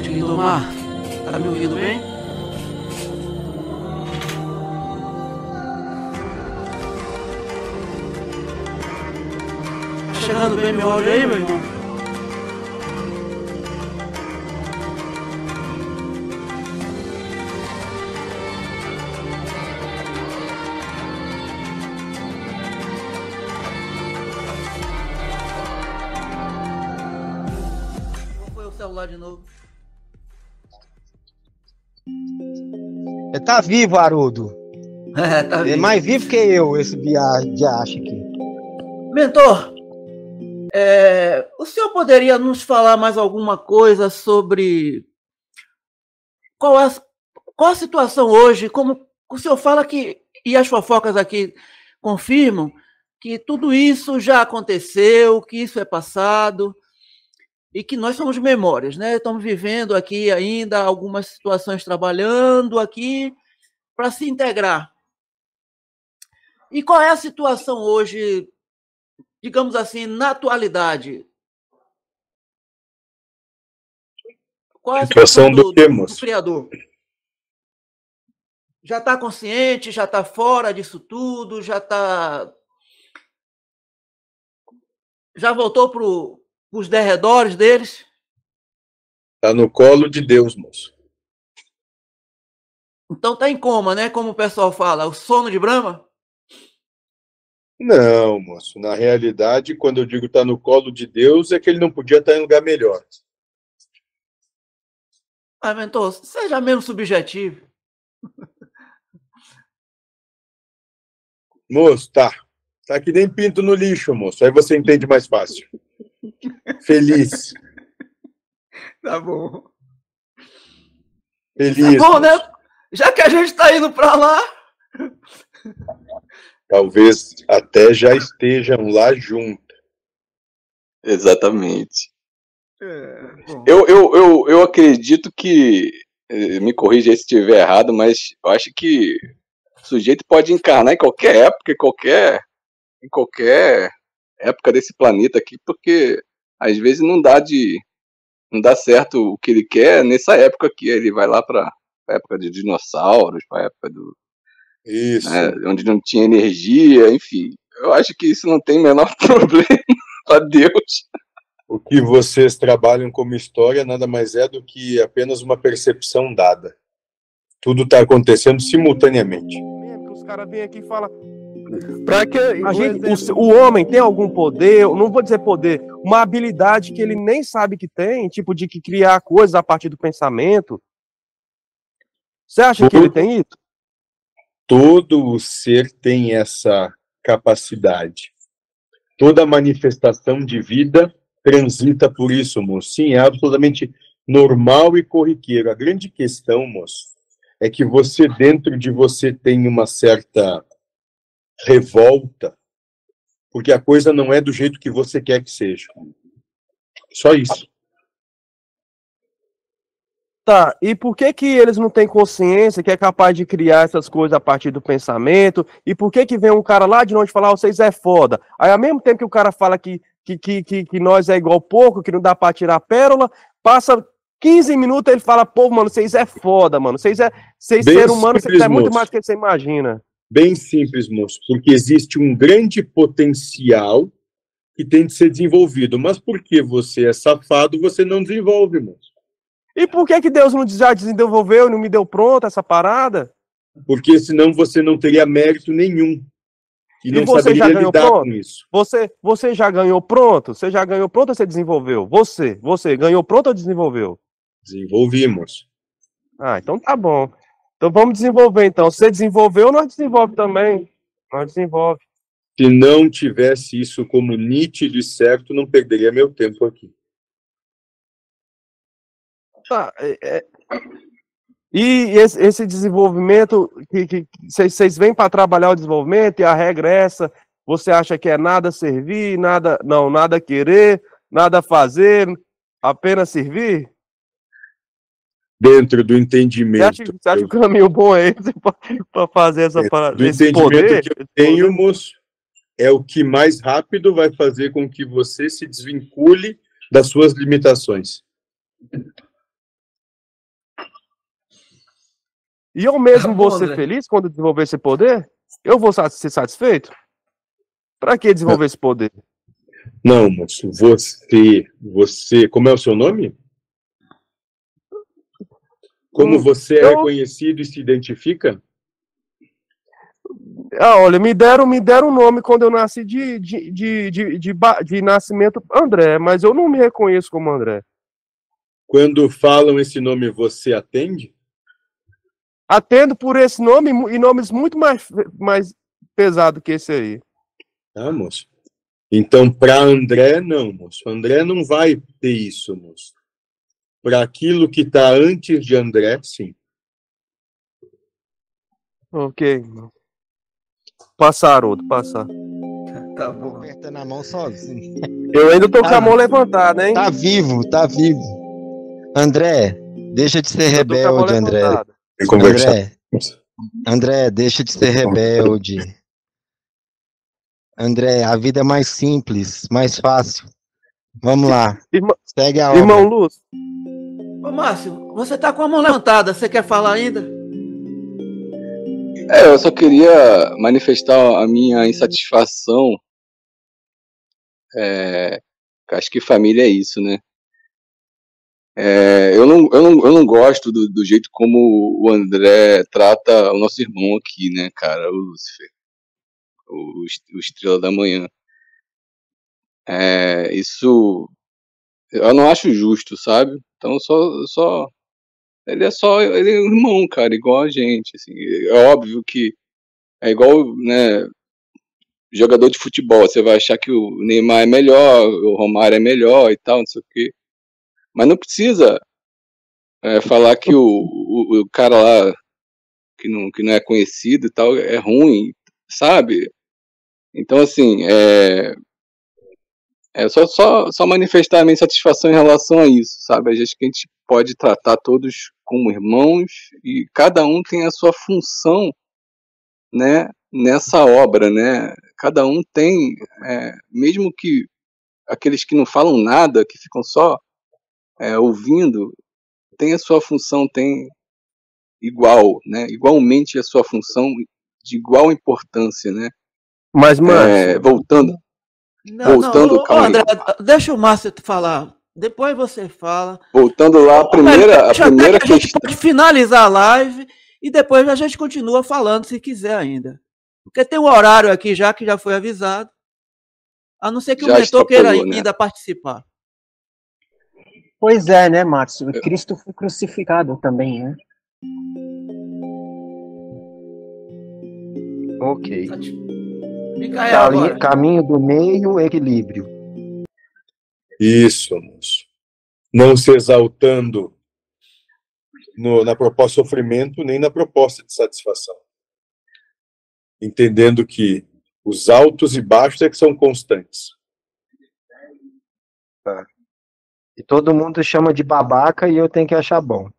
noite, Guildomar. Tá me ouvindo bem? Tá chegando bem meu áudio aí, meu irmão? Tá vivo, Haroldo. É, tá Ele é mais vivo que eu, esse viagem aqui. Mentor, é, o senhor poderia nos falar mais alguma coisa sobre qual a, qual a situação hoje? Como o senhor fala que, e as fofocas aqui confirmam, que tudo isso já aconteceu, que isso é passado, e que nós somos memórias, né? Estamos vivendo aqui ainda algumas situações trabalhando aqui para se integrar. E qual é a situação hoje, digamos assim, na atualidade? Qual é a situação, do, do, do criador? Já está consciente, já está fora disso tudo, já está. Já voltou para os derredores deles? Está no colo de Deus, moço. Então tá em coma, né? Como o pessoal fala, o sono de Brahma? Não, moço. Na realidade, quando eu digo tá no colo de Deus, é que ele não podia estar em lugar melhor. Ah, mentor, seja menos subjetivo. Moço, tá. Tá que nem pinto no lixo, moço. Aí você entende mais fácil. Feliz. Tá bom. Feliz. Tá bom, né? Já que a gente está indo para lá. Talvez até já estejam lá juntos. Exatamente. É, eu, eu, eu, eu acredito que. Eh, me corrija se estiver errado, mas eu acho que o sujeito pode encarnar em qualquer época, em qualquer, em qualquer época desse planeta aqui, porque às vezes não dá de não dá certo o que ele quer nessa época aqui. Ele vai lá para a época de dinossauros, para a época do isso. Né, onde não tinha energia, enfim. Eu acho que isso não tem o menor problema para Deus. O que vocês trabalham como história nada mais é do que apenas uma percepção dada. Tudo está acontecendo simultaneamente. Os caras vêm aqui e falam, Pra que a gente, o, o, homem tem algum poder, não vou dizer poder, uma habilidade que ele nem sabe que tem, tipo de que criar coisas a partir do pensamento. Você acha todo, que ele tem isso? Todo ser tem essa capacidade. Toda manifestação de vida transita por isso, moço. Sim, é absolutamente normal e corriqueiro. A grande questão, moço, é que você dentro de você tem uma certa revolta, porque a coisa não é do jeito que você quer que seja. Só isso. Tá, e por que que eles não têm consciência que é capaz de criar essas coisas a partir do pensamento? E por que que vem um cara lá de longe falar, vocês é foda? Aí ao mesmo tempo que o cara fala que, que, que, que, que nós é igual pouco, que não dá pra tirar pérola, passa 15 minutos ele fala, pô, mano, vocês é foda, mano. Vocês é, vocês ser humano, vocês é muito mais do que você imagina. Bem simples, moço, porque existe um grande potencial que tem de ser desenvolvido. Mas porque você é safado, você não desenvolve, moço. E por que, que Deus não já desenvolveu e não me deu pronta essa parada? Porque senão você não teria mérito nenhum. E, não e você já ganhou pronto? com isso. Você, você já ganhou pronto? Você já ganhou pronto ou você desenvolveu? Você, você ganhou pronto ou desenvolveu? Desenvolvimos. Ah, então tá bom. Então vamos desenvolver então. Se você desenvolveu, nós desenvolve também. Nós desenvolve. Se não tivesse isso como nítido e certo, não perderia meu tempo aqui. Tá. É, é... E esse, esse, desenvolvimento, que vocês vêm para trabalhar o desenvolvimento e a regra é essa, você acha que é nada servir, nada, não, nada querer, nada fazer, apenas servir? dentro do entendimento. Você acha, você acha que o caminho bom é esse para fazer essa parada? Do entendimento poder, que eu tenho, moço, é o que mais rápido vai fazer com que você se desvincule das suas limitações. E eu mesmo vou ser feliz quando desenvolver esse poder? Eu vou ser satisfeito? Pra que desenvolver esse poder? Não, moço, você, você, como é o seu nome? Como Hum, você é eu- conhecido e se identifica? Ah, olha, me deram, me deram um nome quando eu nasci de, de, de, de, de, de nascimento André, mas eu não me reconheço como André. Quando falam esse nome, você atende? Atendo por esse nome e nomes muito mais, mais pesados que esse aí. Ah, moço. Então, para André, não, moço. André não vai ter isso, moço. Para aquilo que está antes de André, sim. Ok. Passar, Haroldo, passar. Tá bom. Apertando a mão sozinho. Eu ainda tô com a mão levantada, hein? Tá vivo, tá vivo. André, deixa de ser rebelde, André. levantada. André, André, deixa de ser rebelde. André, a vida é mais simples, mais fácil. Vamos lá, Irmão, segue a obra. irmão Lúcio, Ô, Márcio, você tá com a mão levantada, você quer falar ainda? É, eu só queria manifestar a minha insatisfação. É, acho que família é isso, né? É, eu, não, eu, não, eu não gosto do, do jeito como o André trata o nosso irmão aqui, né, cara? O Lúcifer. O, o Estrela da Manhã. É, isso eu não acho justo, sabe? Então só, só ele é só ele é um irmão, cara, igual a gente. Assim. É óbvio que é igual, né? Jogador de futebol, você vai achar que o Neymar é melhor, o Romário é melhor e tal, não sei o quê. Mas não precisa é, falar que o, o, o cara lá que não, que não é conhecido e tal é ruim, sabe? Então, assim, é, é só, só, só manifestar a minha satisfação em relação a isso, sabe? A gente que a gente pode tratar todos como irmãos e cada um tem a sua função, né? Nessa obra, né? Cada um tem, é, mesmo que aqueles que não falam nada, que ficam só é, ouvindo, tem a sua função, tem igual, né? Igualmente a sua função de igual importância, né? mas, mano, É, voltando, Não, Voltando, não, calma aí. André, deixa o Márcio falar. Depois você fala. voltando lá, a primeira, a primeira que a gente questão. pode finalizar a live e depois a gente continua falando se quiser ainda. Porque tem um horário aqui já que já foi avisado. A não ser que Já o mentor queira né? ainda participar. Pois é, né, Márcio? O Cristo foi crucificado também, né? Ok. Micael, Cali- agora. Caminho do meio, equilíbrio. Isso, moço. Não se exaltando no- na proposta de sofrimento, nem na proposta de satisfação. Entendendo que os altos e baixos é que são constantes. E todo mundo chama de babaca e eu tenho que achar bom.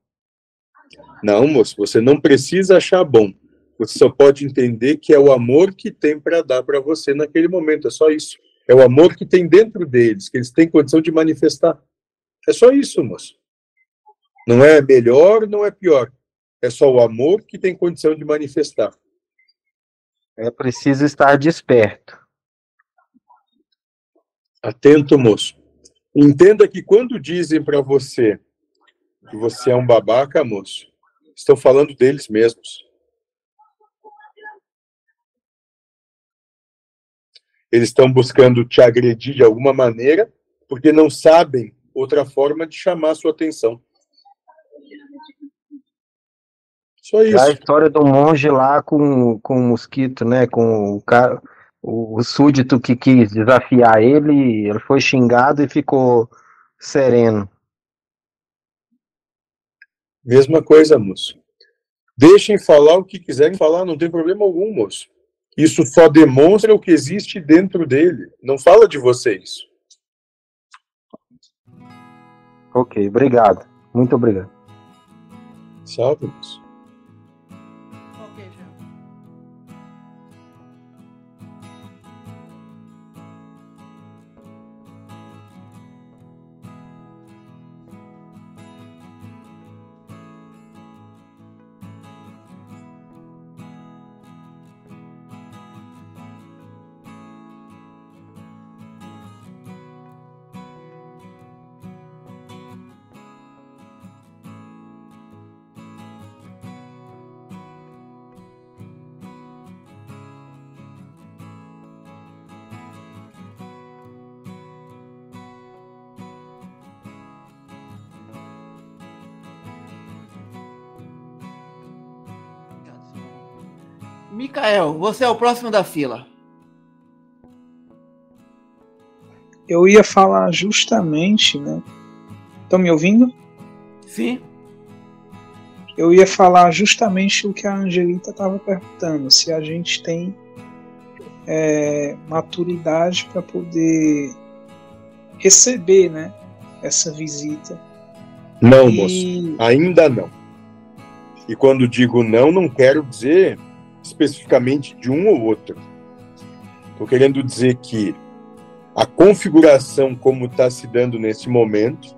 Não, moço, você não precisa achar bom. Você só pode entender que é o amor que tem para dar para você naquele momento. É só isso. É o amor que tem dentro deles, que eles têm condição de manifestar. É só isso, moço. Não é melhor, não é pior. É só o amor que tem condição de manifestar. É preciso estar desperto. Atento, moço. Entenda que quando dizem para você que você é um babaca, moço, estão falando deles mesmos. Eles estão buscando te agredir de alguma maneira, porque não sabem outra forma de chamar a sua atenção. Só É a isso. história do monge lá com, com o mosquito, né? Com o, cara, o, súdito que quis desafiar ele, ele foi xingado e ficou sereno. Mesma coisa, moço. Deixem falar o que quiserem falar, não tem problema algum, moço. Isso só demonstra o que existe dentro dele. Não fala de vocês. Ok, obrigado. Muito obrigado. Salve, moço. Micael, você é o próximo da fila. Eu ia falar justamente, né? Estão me ouvindo? Sim. Eu ia falar justamente o que a Angelita estava perguntando, se a gente tem é, maturidade para poder receber, né, essa visita. Não, e... moço, ainda não. E quando digo não, não quero dizer especificamente de um ou outro. Estou querendo dizer que a configuração como está se dando nesse momento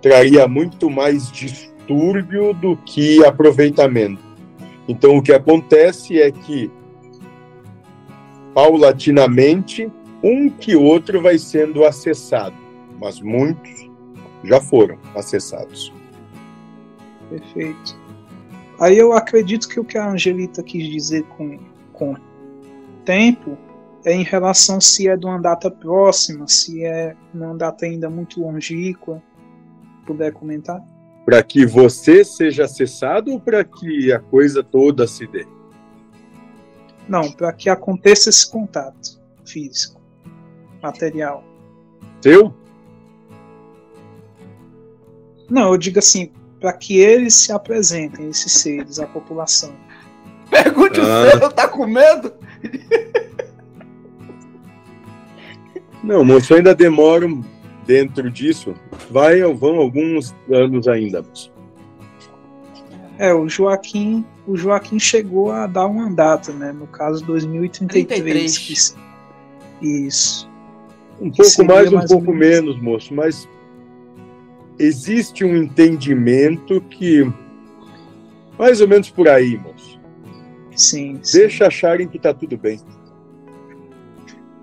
traria muito mais distúrbio do que aproveitamento. Então, o que acontece é que, paulatinamente, um que outro vai sendo acessado, mas muitos já foram acessados. Perfeito. Aí eu acredito que o que a Angelita quis dizer com, com tempo é em relação se é de uma data próxima, se é uma data ainda muito longínqua. Puder comentar? Para que você seja acessado ou para que a coisa toda se dê? Não, para que aconteça esse contato físico, material. Seu? Não, eu digo assim, para que eles se apresentem, esses seres, à população. Pergunte ah. o seu, tá com medo? Não, moço, ainda demora dentro disso. Vai, vão alguns anos ainda. É, o Joaquim, o Joaquim chegou a dar uma data, né? No caso 2033. 33. Que, isso. Um pouco mais, um mais pouco menos, moço, mas existe um entendimento que mais ou menos por aí, moço. Sim. Deixa sim. acharem que tá tudo bem.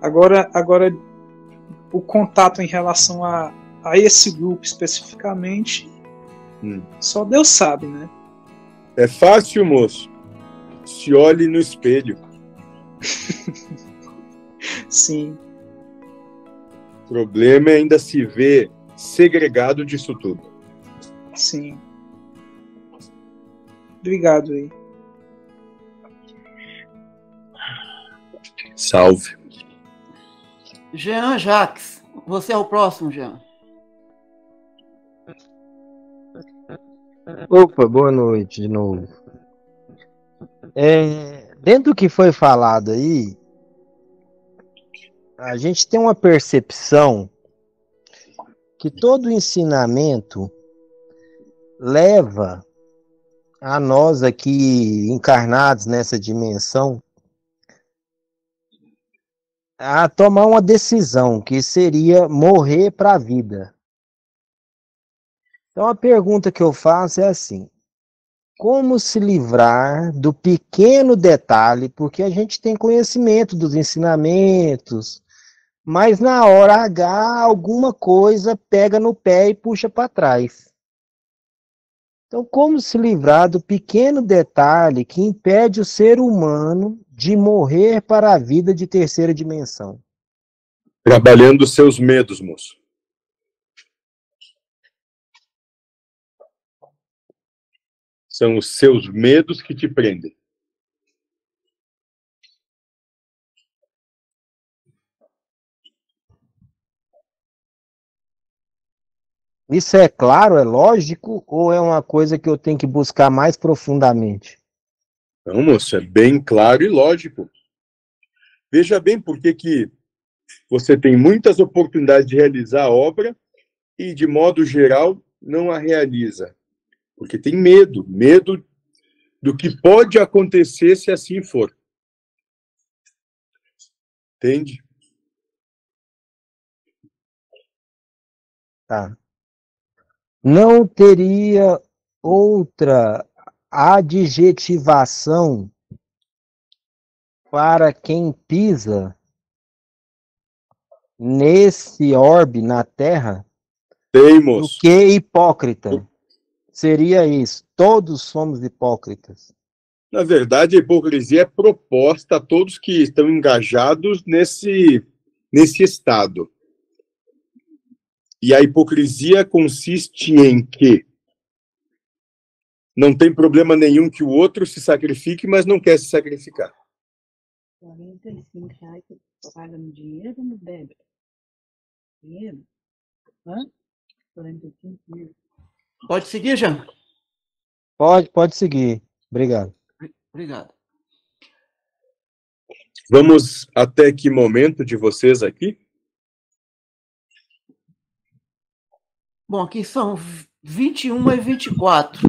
Agora, agora o contato em relação a, a esse grupo especificamente, hum. só Deus sabe, né? É fácil, moço. Se olhe no espelho. Sim. O problema é ainda se ver segregado disso tudo. Sim. Obrigado aí. Salve. Jean Jacques, você é o próximo, Jean. Opa, boa noite de novo. É, dentro do que foi falado aí, a gente tem uma percepção que todo ensinamento leva a nós aqui encarnados nessa dimensão a tomar uma decisão que seria morrer para a vida. Então a pergunta que eu faço é assim: como se livrar do pequeno detalhe, porque a gente tem conhecimento dos ensinamentos, mas na hora H alguma coisa pega no pé e puxa para trás. Então, como se livrar do pequeno detalhe que impede o ser humano de morrer para a vida de terceira dimensão? Trabalhando seus medos, moço. São os seus medos que te prendem. Isso é claro, é lógico, ou é uma coisa que eu tenho que buscar mais profundamente? Não, moço, é bem claro e lógico. Veja bem por que, que você tem muitas oportunidades de realizar a obra e, de modo geral, não a realiza. Porque tem medo, medo do que pode acontecer se assim for. Entende? Tá não teria outra adjetivação para quem pisa nesse orbe na Terra Temos. do que hipócrita. Seria isso. Todos somos hipócritas. Na verdade, a hipocrisia é proposta a todos que estão engajados nesse, nesse estado. E a hipocrisia consiste em que não tem problema nenhum que o outro se sacrifique, mas não quer se sacrificar. 45 reais você paga no dinheiro ou no débito? Dinheiro? Hã? 45 mil. Pode seguir, Jean? Pode, pode seguir. Obrigado. Obrigado. Vamos até que momento de vocês aqui? Bom, aqui são 21 e 24.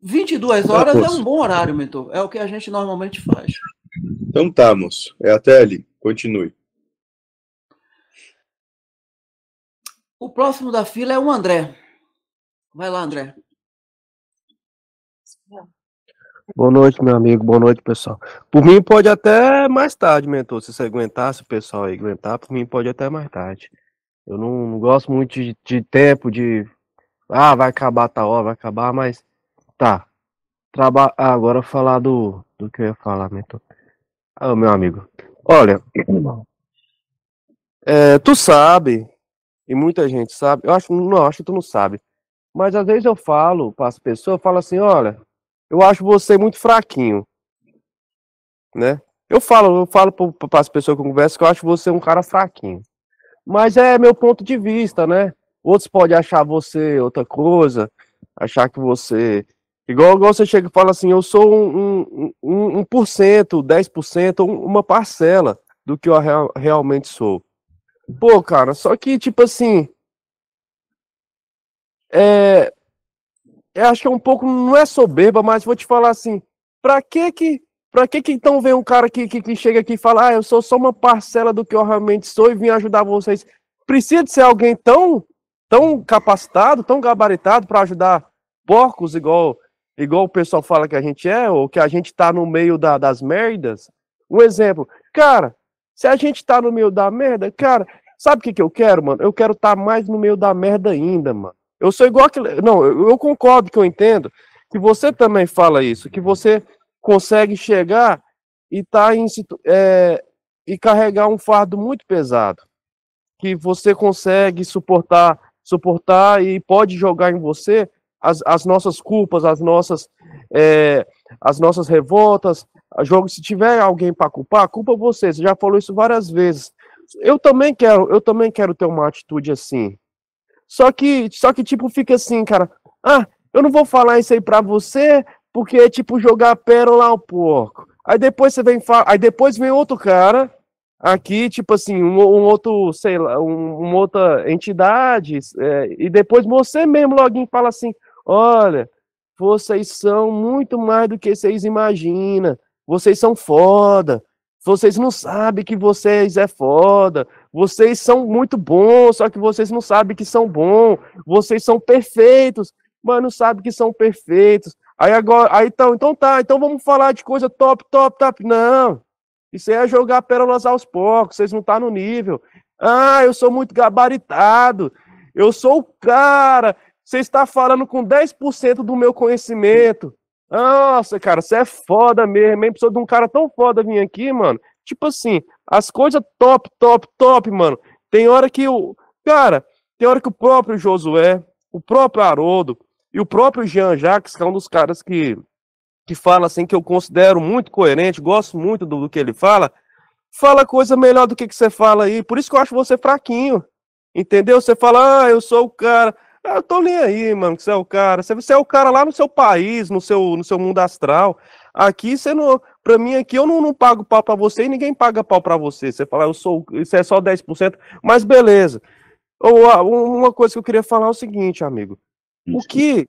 22 horas é um bom horário, mentor. É o que a gente normalmente faz. Então tá, moço. É até ali. Continue. O próximo da fila é o André. Vai lá, André. Boa noite, meu amigo. Boa noite, pessoal. Por mim, pode até mais tarde, mentor. Se você aguentar, se o pessoal aí aguentar, por mim, pode até mais tarde. Eu não, não gosto muito de, de, tempo, de. Ah, vai acabar tal hora, vai acabar, mas. Tá. Traba... Ah, agora falar do, do que eu ia falar, mentor. Ah, meu amigo. Olha. É, tu sabe, e muita gente sabe, eu acho, não, acho que tu não sabe. Mas às vezes eu falo para as pessoas, eu falo assim, olha, eu acho você muito fraquinho. Né? Eu falo, eu falo para as pessoas que eu converso que eu acho você um cara fraquinho. Mas é meu ponto de vista, né? Outros podem achar você outra coisa, achar que você. Igual, igual você chega e fala assim, eu sou um, um, um, um por cento, 10%, uma parcela do que eu real, realmente sou. Pô, cara, só que, tipo assim. É. Eu acho que é um pouco. Não é soberba, mas vou te falar assim. Pra que que Pra que que então vem um cara que, que, que, chega aqui e fala, ah, eu sou só uma parcela do que eu realmente sou e vim ajudar vocês? Precisa de ser alguém tão, tão capacitado, tão gabaritado para ajudar porcos igual, igual o pessoal fala que a gente é, ou que a gente tá no meio da, das merdas? Um exemplo, cara, se a gente tá no meio da merda, cara, sabe o que que eu quero, mano? Eu quero estar tá mais no meio da merda ainda, mano. Eu sou igual aquele. Não, eu, eu concordo que eu entendo que você também fala isso, que você consegue chegar e tá em, é, e carregar um fardo muito pesado que você consegue suportar suportar e pode jogar em você as, as nossas culpas as nossas é, as nossas revoltas jogo. Se tiver alguém para culpar culpa você. Você já falou isso várias vezes. Eu também quero eu também quero ter uma atitude assim. Só que só que tipo fica assim cara ah eu não vou falar isso aí para você porque é tipo jogar pérola ao porco. Aí depois você vem aí depois vem outro cara aqui, tipo assim, um, um outro, sei lá, um, uma outra entidade, é, e depois você mesmo login fala assim: olha, vocês são muito mais do que vocês imaginam, vocês são foda, vocês não sabem que vocês é foda, vocês são muito bons, só que vocês não sabem que são bons, vocês são perfeitos, mas não sabem que são perfeitos. Aí agora, aí então, então tá, então vamos falar de coisa top, top, top. Não. Isso aí é jogar pérolas aos poucos, vocês não tá no nível. Ah, eu sou muito gabaritado. Eu sou o cara. Você está falando com 10% do meu conhecimento. Nossa, cara, você é foda mesmo, hein? Precisa de um cara tão foda vir aqui, mano. Tipo assim, as coisas top, top, top, mano. Tem hora que o. Cara, tem hora que o próprio Josué, o próprio Haroldo, e o próprio Jean Jacques, que é um dos caras que, que fala assim, que eu considero muito coerente, gosto muito do, do que ele fala, fala coisa melhor do que, que você fala aí. Por isso que eu acho você fraquinho. Entendeu? Você fala, ah, eu sou o cara. Ah, eu tô nem aí, mano, que você é o cara. Você, você é o cara lá no seu país, no seu, no seu mundo astral. Aqui você não. Pra mim, aqui eu não, não pago pau pra você e ninguém paga pau pra você. Você fala, eu sou. Isso é só 10%, mas beleza. Ou, uma coisa que eu queria falar é o seguinte, amigo. O que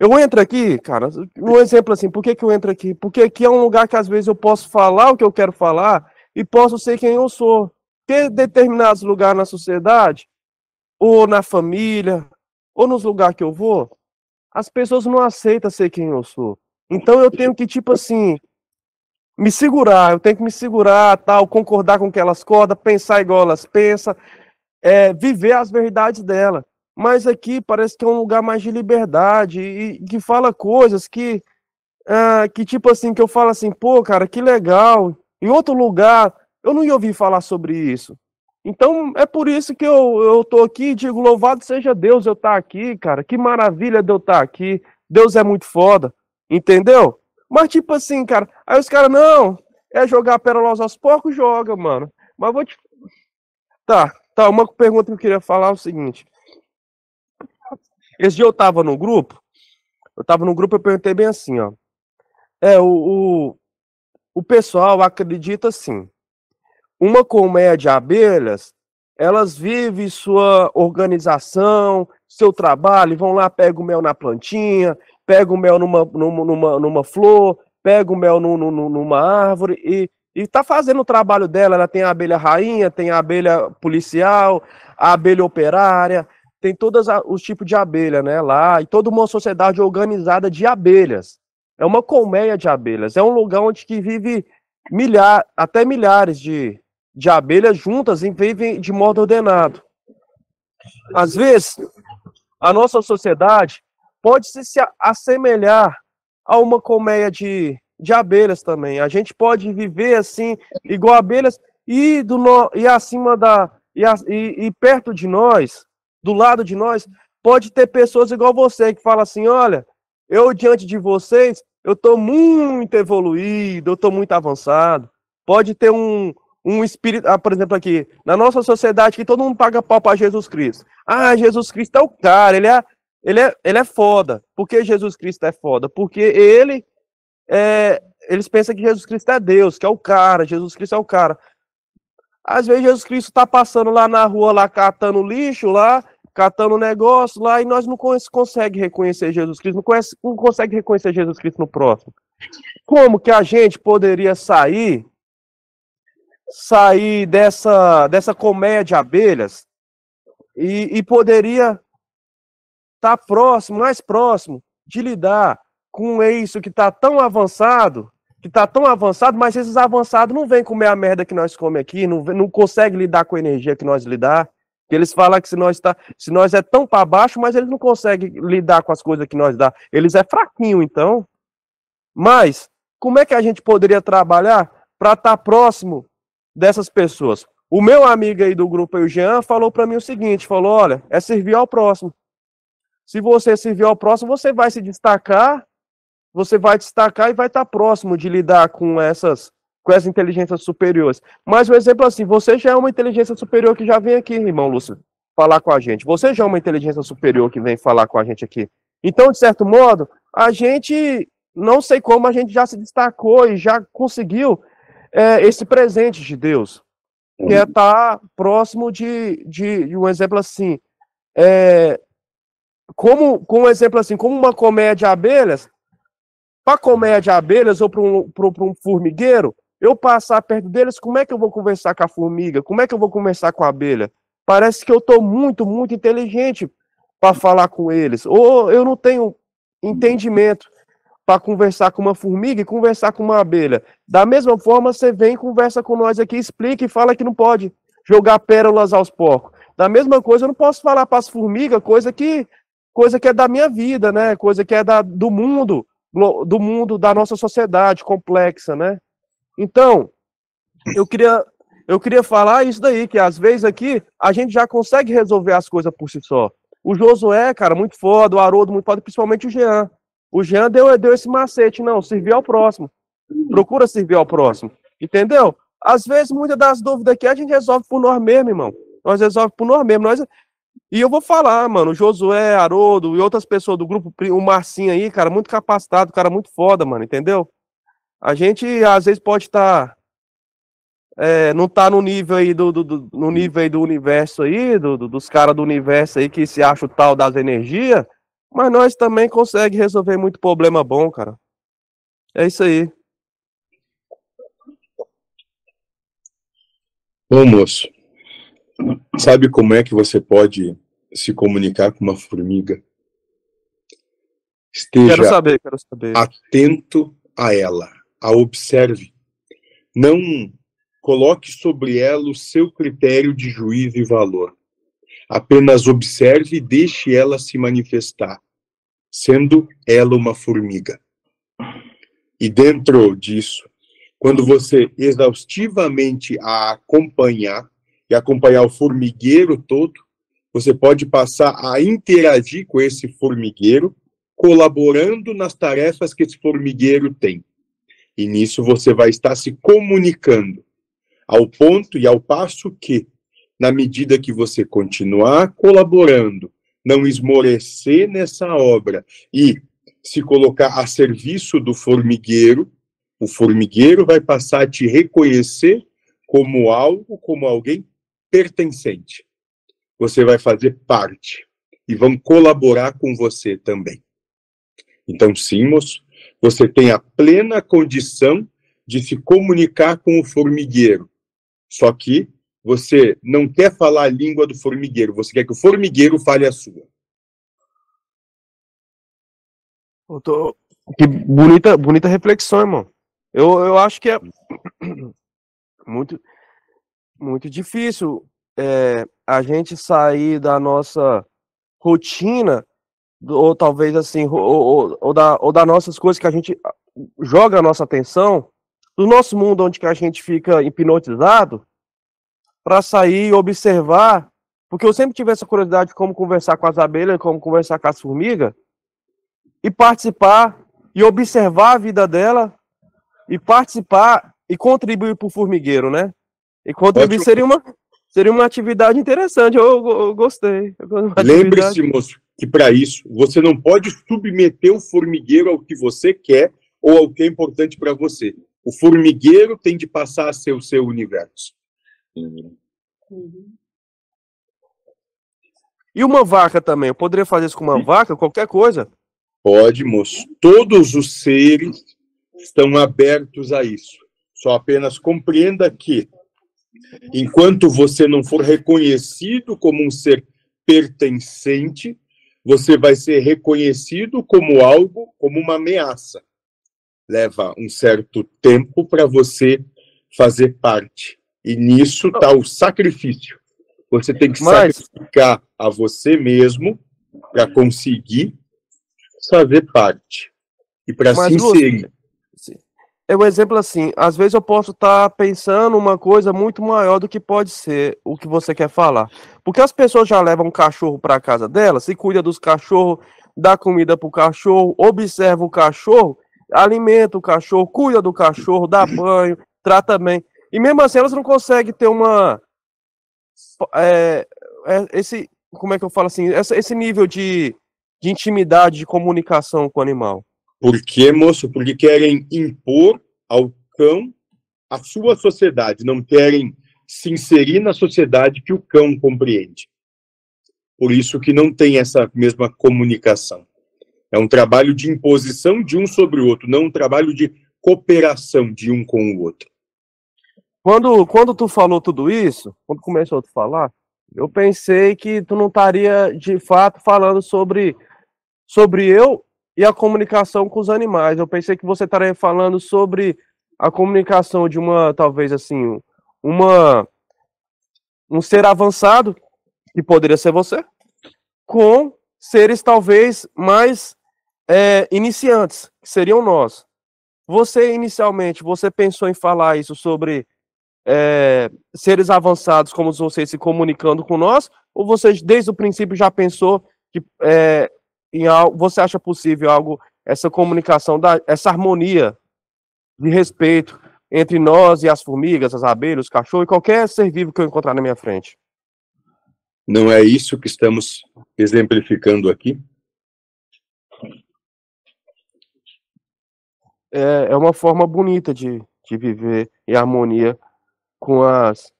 eu entro aqui, cara, um exemplo assim, por que, que eu entro aqui? Porque aqui é um lugar que às vezes eu posso falar o que eu quero falar e posso ser quem eu sou. Porque determinados lugares na sociedade, ou na família, ou nos lugares que eu vou, as pessoas não aceitam ser quem eu sou. Então eu tenho que, tipo assim, me segurar, eu tenho que me segurar, tal, concordar com o que elas acordam, pensar igual elas pensam, é, viver as verdades dela. Mas aqui parece que é um lugar mais de liberdade e que fala coisas que, ah, que tipo assim, que eu falo assim, pô, cara, que legal. Em outro lugar, eu não ia ouvir falar sobre isso. Então, é por isso que eu, eu tô aqui e digo, louvado seja Deus eu estar tá aqui, cara. Que maravilha de eu estar tá aqui. Deus é muito foda. Entendeu? Mas, tipo assim, cara, aí os caras, não, é jogar pérolas aos porcos, joga, mano. Mas vou te. Tá, tá, uma pergunta que eu queria falar é o seguinte. Esse dia eu tava no grupo, eu tava no grupo, eu perguntei bem assim, ó. É, o, o, o pessoal acredita assim. Uma colmeia de abelhas, elas vivem sua organização, seu trabalho, vão lá, pegam o mel na plantinha, pegam o mel numa, numa, numa, numa flor, pegam o mel no, numa árvore e, e tá fazendo o trabalho dela. Ela tem a abelha rainha, tem a abelha policial, a abelha operária, tem todos os tipos de abelha, né, lá, e toda uma sociedade organizada de abelhas. É uma colmeia de abelhas, é um lugar onde que vive milhares, até milhares de, de abelhas juntas e vivem de modo ordenado. Às vezes, a nossa sociedade pode se assemelhar a uma colmeia de, de abelhas também. A gente pode viver assim, igual abelhas, e, do no, e acima da. E, e, e perto de nós, do lado de nós, pode ter pessoas igual você que fala assim: olha, eu diante de vocês, eu estou muito evoluído, eu estou muito avançado. Pode ter um, um espírito, ah, por exemplo, aqui, na nossa sociedade, que todo mundo paga pau para Jesus Cristo. Ah, Jesus Cristo é o cara, ele é, ele é, ele é foda. Por que Jesus Cristo é foda? Porque ele, é, eles pensam que Jesus Cristo é Deus, que é o cara, Jesus Cristo é o cara. Às vezes Jesus Cristo está passando lá na rua, lá catando lixo, lá, catando negócio lá, e nós não consegue reconhecer Jesus Cristo, não, conhece, não consegue reconhecer Jesus Cristo no próximo. Como que a gente poderia sair, sair dessa, dessa colmeia de abelhas e, e poderia estar tá próximo, mais próximo, de lidar com isso que está tão avançado, que está tão avançado, mas esses avançados não vêm comer a merda que nós comemos aqui, não, não conseguem lidar com a energia que nós lidar. Eles falam que se nós, tá, se nós é tão para baixo, mas eles não conseguem lidar com as coisas que nós dá. Eles é fraquinho, então. Mas, como é que a gente poderia trabalhar para estar tá próximo dessas pessoas? O meu amigo aí do grupo, o Jean, falou para mim o seguinte, falou, olha, é servir ao próximo. Se você servir ao próximo, você vai se destacar, você vai destacar e vai estar tá próximo de lidar com essas com as inteligências superiores. Mas o exemplo assim, você já é uma inteligência superior que já vem aqui, irmão Lúcio, falar com a gente. Você já é uma inteligência superior que vem falar com a gente aqui. Então, de certo modo, a gente, não sei como, a gente já se destacou e já conseguiu é, esse presente de Deus, que é estar tá próximo de, de, de, um exemplo assim, é, como, com um exemplo assim, como uma colmeia de abelhas, para colmeia de abelhas ou para um, um formigueiro, eu passar perto deles, como é que eu vou conversar com a formiga? Como é que eu vou conversar com a abelha? Parece que eu estou muito, muito inteligente para falar com eles. Ou eu não tenho entendimento para conversar com uma formiga e conversar com uma abelha. Da mesma forma, você vem, conversa com nós aqui, explica e fala que não pode jogar pérolas aos porcos. Da mesma coisa, eu não posso falar para as formigas coisa que coisa que é da minha vida, né? Coisa que é da, do mundo, do mundo da nossa sociedade complexa, né? Então, eu queria, eu queria falar isso daí, que às vezes aqui a gente já consegue resolver as coisas por si só. O Josué, cara, muito foda, o Haroldo, muito foda, principalmente o Jean. O Jean deu, deu esse macete, não, servir ao próximo. Procura servir ao próximo. Entendeu? Às vezes, muitas das dúvidas aqui a gente resolve por nós mesmos, irmão. Nós resolvemos por nós mesmos. Nós... E eu vou falar, mano, o Josué, Haroldo e outras pessoas do grupo, o Marcinho aí, cara, muito capacitado, cara muito foda, mano, entendeu? A gente às vezes pode estar tá, é, não tá no nível aí do, do, do no nível aí do universo aí, do, do dos caras do universo aí que se acham tal das energias, mas nós também consegue resolver muito problema bom, cara. É isso aí. Bom, moço, sabe como é que você pode se comunicar com uma formiga? Esteja quero saber, quero saber. atento a ela a observe. Não coloque sobre ela o seu critério de juízo e valor. Apenas observe e deixe ela se manifestar, sendo ela uma formiga. E dentro disso, quando você exaustivamente a acompanhar, e acompanhar o formigueiro todo, você pode passar a interagir com esse formigueiro colaborando nas tarefas que esse formigueiro tem. E nisso você vai estar se comunicando, ao ponto e ao passo que, na medida que você continuar colaborando, não esmorecer nessa obra e se colocar a serviço do formigueiro, o formigueiro vai passar a te reconhecer como algo, como alguém pertencente. Você vai fazer parte e vão colaborar com você também. Então, sim, moço, você tem a plena condição de se comunicar com o formigueiro. Só que você não quer falar a língua do formigueiro, você quer que o formigueiro fale a sua. Tô... Que bonita, bonita reflexão, irmão. Eu, eu acho que é muito, muito difícil é, a gente sair da nossa rotina, ou talvez assim, ou, ou, ou, da, ou das nossas coisas que a gente joga a nossa atenção, do nosso mundo onde que a gente fica hipnotizado, para sair e observar, porque eu sempre tive essa curiosidade de como conversar com as abelhas, como conversar com as formigas, e participar e observar a vida dela e participar e contribuir para o formigueiro, né? E contribuir Ótimo. seria uma, seria uma atividade interessante. Eu, eu, eu gostei. Lembre-se, moço, que para isso você não pode submeter o formigueiro ao que você quer ou ao que é importante para você. O formigueiro tem de passar a ser o seu universo. Uhum. E uma vaca também. Eu poderia fazer isso com uma vaca, qualquer coisa. Pode, moço. Todos os seres estão abertos a isso. Só apenas compreenda que, enquanto você não for reconhecido como um ser pertencente, você vai ser reconhecido como algo, como uma ameaça. Leva um certo tempo para você fazer parte. E nisso está o sacrifício. Você tem que Mas... sacrificar a você mesmo para conseguir fazer parte e para se inserir. É um exemplo assim, às vezes eu posso estar tá pensando uma coisa muito maior do que pode ser o que você quer falar. Porque as pessoas já levam um cachorro para casa delas, se cuida dos cachorros, dá comida para o cachorro, observa o cachorro, alimenta o cachorro, cuida do cachorro, dá banho, trata bem. E mesmo assim elas não conseguem ter uma. É, é, esse. Como é que eu falo assim? esse nível de de intimidade, de comunicação com o animal. Por quê, moço? Porque querem impor ao cão a sua sociedade, não querem se inserir na sociedade que o cão compreende. Por isso que não tem essa mesma comunicação. É um trabalho de imposição de um sobre o outro, não um trabalho de cooperação de um com o outro. Quando, quando tu falou tudo isso, quando começou a falar, eu pensei que tu não estaria de fato falando sobre sobre eu e a comunicação com os animais. Eu pensei que você estaria falando sobre a comunicação de uma, talvez assim, uma um ser avançado, que poderia ser você, com seres talvez mais é, iniciantes, que seriam nós. Você, inicialmente, você pensou em falar isso sobre é, seres avançados como vocês se comunicando com nós, ou você, desde o princípio, já pensou que é, em algo, você acha possível algo, essa comunicação, da, essa harmonia de respeito entre nós e as formigas, as abelhas, os cachorros e qualquer ser vivo que eu encontrar na minha frente? Não é isso que estamos exemplificando aqui? É, é uma forma bonita de, de viver em harmonia com as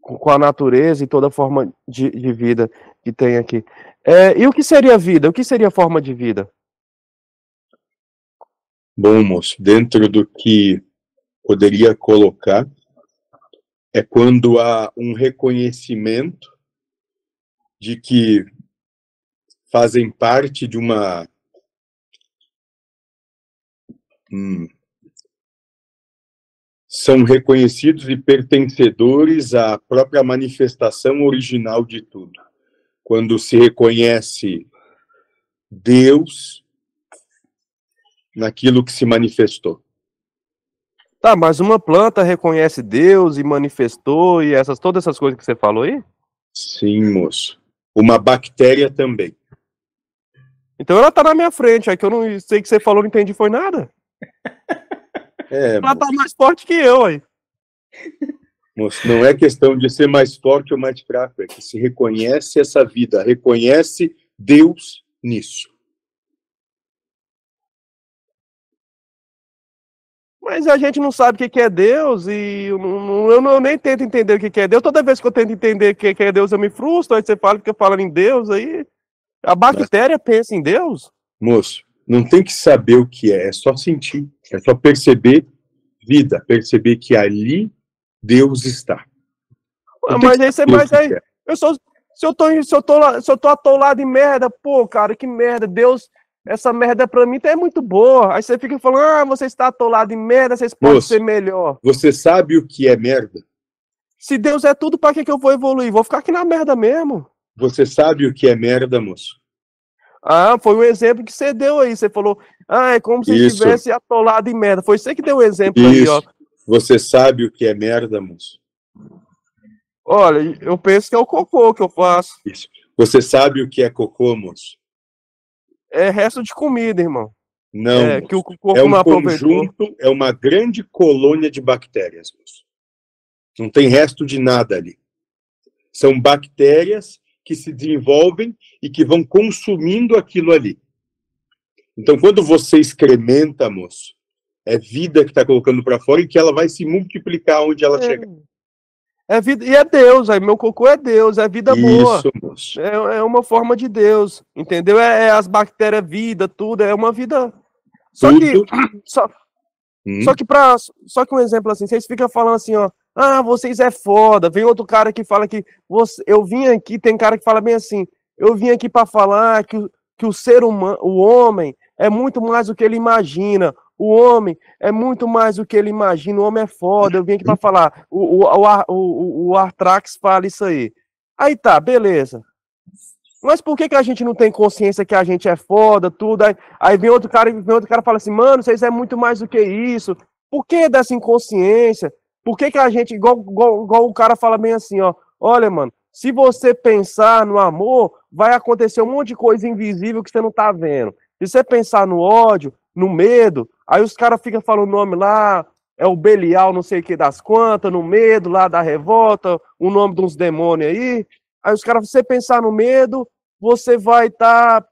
com a natureza e toda forma de, de vida que tem aqui. É, e o que seria vida? O que seria forma de vida? Bom, moço, dentro do que poderia colocar, é quando há um reconhecimento de que fazem parte de uma. Hum, são reconhecidos e pertencedores à própria manifestação original de tudo quando se reconhece Deus naquilo que se manifestou. Tá, mas uma planta reconhece Deus e manifestou e essas todas essas coisas que você falou aí? Sim, moço. Uma bactéria também. Então ela tá na minha frente, aí que eu não sei que você falou, não entendi, foi nada. É, Ela tá mais forte que eu, aí. Não é questão de ser mais forte ou mais fraco, é que se reconhece essa vida, reconhece Deus nisso. Mas a gente não sabe o que é Deus e eu, não- eu não- eu nem tento entender o que é Deus. Toda vez que eu tento entender o que é Deus, eu me frustro. Aí você fala que eu falo em Deus, aí a bactéria pensa em Deus. Moço, não tem que saber o que é, é só sentir, é só perceber vida, perceber que ali Deus está. Mas que aí você, mas aí, é. eu sou, se eu tô, se eu tô, se eu tô atolado em merda, pô, cara, que merda, Deus, essa merda pra mim tá é muito boa. Aí você fica falando, ah, você está atolado em merda, vocês podem ser melhor. Você sabe o que é merda? Se Deus é tudo, pra que que eu vou evoluir? Vou ficar aqui na merda mesmo. Você sabe o que é merda, moço? Ah, foi um exemplo que você deu aí. Você falou, ah, é como se Isso. estivesse atolado em merda. Foi você que deu o exemplo aí, ó. Você sabe o que é merda, moço? Olha, eu penso que é o cocô que eu faço. Isso. Você sabe o que é cocô, moço? É resto de comida, irmão. Não. É, que o corpo É um não aproveitou. conjunto, é uma grande colônia de bactérias, moço. Não tem resto de nada ali. São bactérias que se desenvolvem e que vão consumindo aquilo ali. Então, quando você excrementa, moço, é vida que está colocando para fora e que ela vai se multiplicar onde ela chegar. É vida, e é Deus, aí meu cocô é Deus, é vida boa. Isso, moço. É, é uma forma de Deus, entendeu? É, é as bactérias, vida, tudo, é uma vida. Só que, Tudo. só, Hum. só que pra, só que um exemplo assim, vocês ficam falando assim, ó, ah, vocês é foda. Vem outro cara que fala que você, eu vim aqui, tem cara que fala bem assim, eu vim aqui para falar que, que o ser humano, o homem é muito mais do que ele imagina. O homem é muito mais do que ele imagina. O homem é foda. Eu vim aqui para falar. O, o, o, o, Artrax fala isso aí. Aí tá, beleza. Mas por que, que a gente não tem consciência que a gente é foda, tudo? Aí, aí vem outro cara, vem outro cara e fala assim, mano, vocês é muito mais do que isso. Por que dessa inconsciência? Por que, que a gente, igual, igual, igual o cara fala bem assim, ó, olha, mano, se você pensar no amor, vai acontecer um monte de coisa invisível que você não tá vendo. Se você pensar no ódio, no medo, aí os caras ficam falando o nome lá, é o Belial, não sei o que das quantas, no medo lá da revolta, o nome de uns demônios aí. Aí os caras, você pensar no medo, você vai estar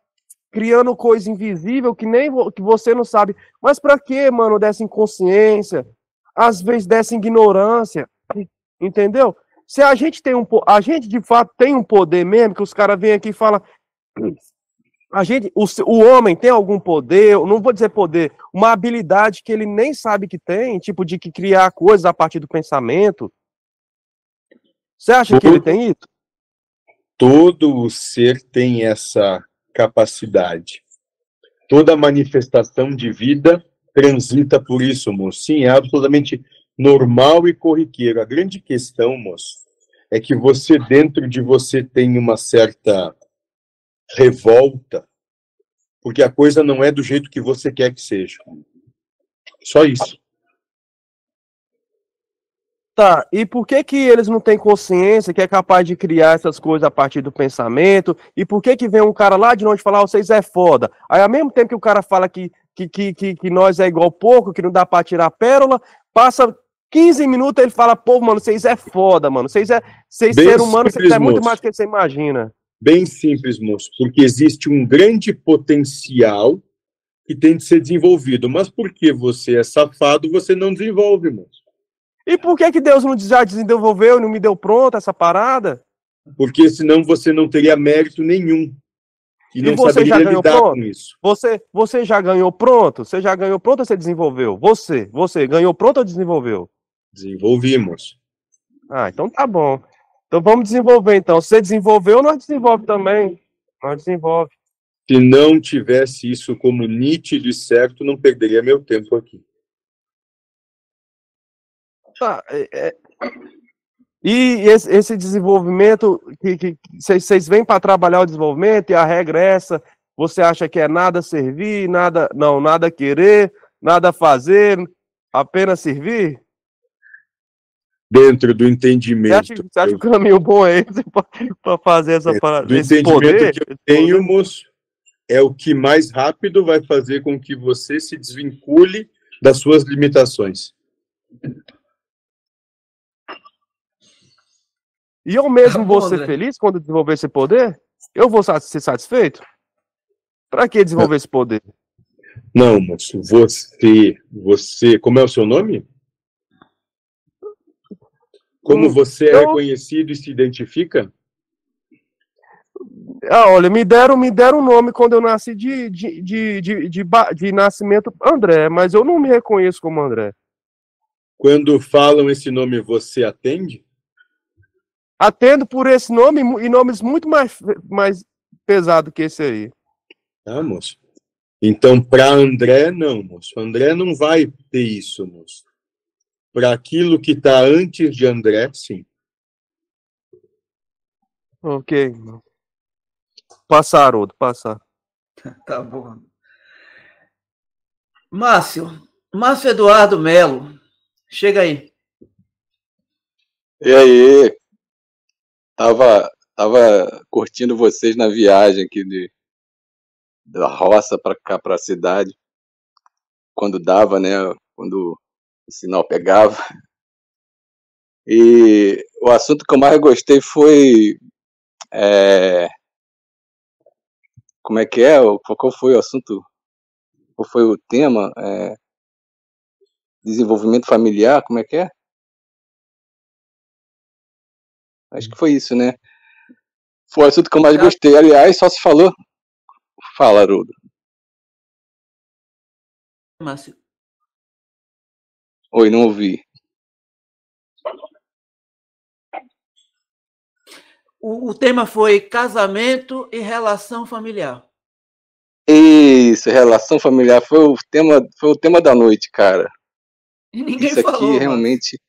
criando coisa invisível que nem que você não sabe. Mas pra que, mano, dessa inconsciência? Às vezes dessa ignorância, entendeu? Se a gente tem um, a gente de fato tem um poder mesmo, que os caras vêm aqui e falam, a gente, o, o homem tem algum poder, não vou dizer poder, uma habilidade que ele nem sabe que tem, tipo de que criar coisas a partir do pensamento. Você acha que ele tem isso? Todo o ser tem essa capacidade. Toda manifestação de vida transita por isso, moço. Sim, é absolutamente normal e corriqueiro. A grande questão, moço, é que você, dentro de você, tem uma certa revolta, porque a coisa não é do jeito que você quer que seja. Só isso. Tá, e por que que eles não têm consciência que é capaz de criar essas coisas a partir do pensamento? E por que que vem um cara lá de longe falar, "Ah, vocês é foda? Aí ao mesmo tempo que o cara fala que, que, que, que, que nós é igual pouco, que não dá pra tirar pérola, passa 15 minutos ele fala, pô, mano, vocês é foda, mano. Vocês é, vocês ser humano, vocês é muito mais do que você imagina. Bem simples, moço, porque existe um grande potencial que tem de ser desenvolvido. Mas porque você é safado, você não desenvolve, moço. E por que que Deus não já desenvolveu e não me deu pronta essa parada? Porque senão você não teria mérito nenhum. E E não você já saberia ganhou lidar pronto? com isso. Você, você já ganhou pronto? Você já ganhou pronto ou você desenvolveu? Você, você ganhou pronto ou desenvolveu? Desenvolvimos. Ah, então tá bom. Então vamos desenvolver então. Você desenvolveu, nós desenvolve também. Nós desenvolve. Se não tivesse isso como nítido e certo, não perderia meu tempo aqui. Tá, é- é- E esse, esse desenvolvimento, que vocês vêm para trabalhar o desenvolvimento e a regra é essa, você acha que é nada servir, nada, não, nada querer, nada fazer, apenas servir? Dentro do Você entendimento. acha, você acha que o caminho bom é esse para fazer essa parada? do esse entendimento poder? que eu tenho, moço, é o que mais rápido vai fazer com que você se desvincule das suas limitações. E eu mesmo vou ser feliz quando desenvolver esse poder? Eu vou ser satisfeito? Para que desenvolver esse poder? Não, moço, você, você, como é o seu nome? Como hum, você é reconhecido e se identifica? Ah, olha, me deram, me deram um nome quando eu nasci de, de, de, de, de, de nascimento André, mas eu não me reconheço como André. Quando falam esse nome, você atende? Atendo por esse nome e nomes muito mais, mais pesados que esse aí. Ah, moço. Então, para André, não, moço. André não vai ter isso, moço. Para aquilo que está antes de André, sim. Ok. Passar, Haroldo, passar. tá bom. Márcio, Márcio Eduardo Melo, chega aí. E aí? Tava, tava curtindo vocês na viagem aqui de, da roça para cá, para a cidade. Quando dava, né? Quando o sinal pegava. E o assunto que eu mais gostei foi é, como é que é? Qual foi o assunto? Qual foi o tema? É, desenvolvimento familiar, como é que é? Acho que foi isso, né? Foi o assunto que eu mais gostei. Aliás, só se falou. Fala, Arudo. Márcio. Oi, não ouvi. O, o tema foi casamento e relação familiar. Isso, relação familiar foi o tema, foi o tema da noite, cara. E ninguém isso falou. aqui realmente.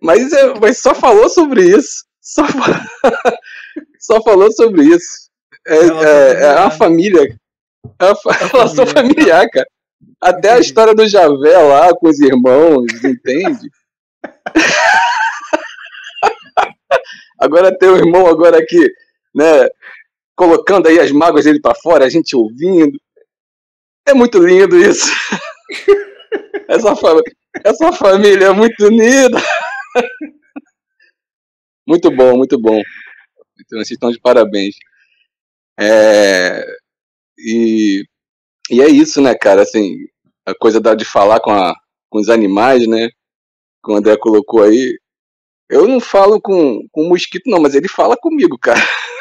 Mas, é, mas só falou sobre isso. Só, só falou sobre isso. É, é, é a família. É a, a relação familiar, cara. Até a história do Javé lá com os irmãos, entende? Agora tem o irmão agora aqui, né, colocando aí as mágoas dele para fora, a gente ouvindo. É muito lindo isso. Essa, essa família é muito unida. Muito bom, muito bom. Então, vocês estão de parabéns. É, e, e é isso, né, cara? Assim, a coisa da, de falar com, a, com os animais, né? Como o André colocou aí, eu não falo com, com mosquito, não, mas ele fala comigo, cara.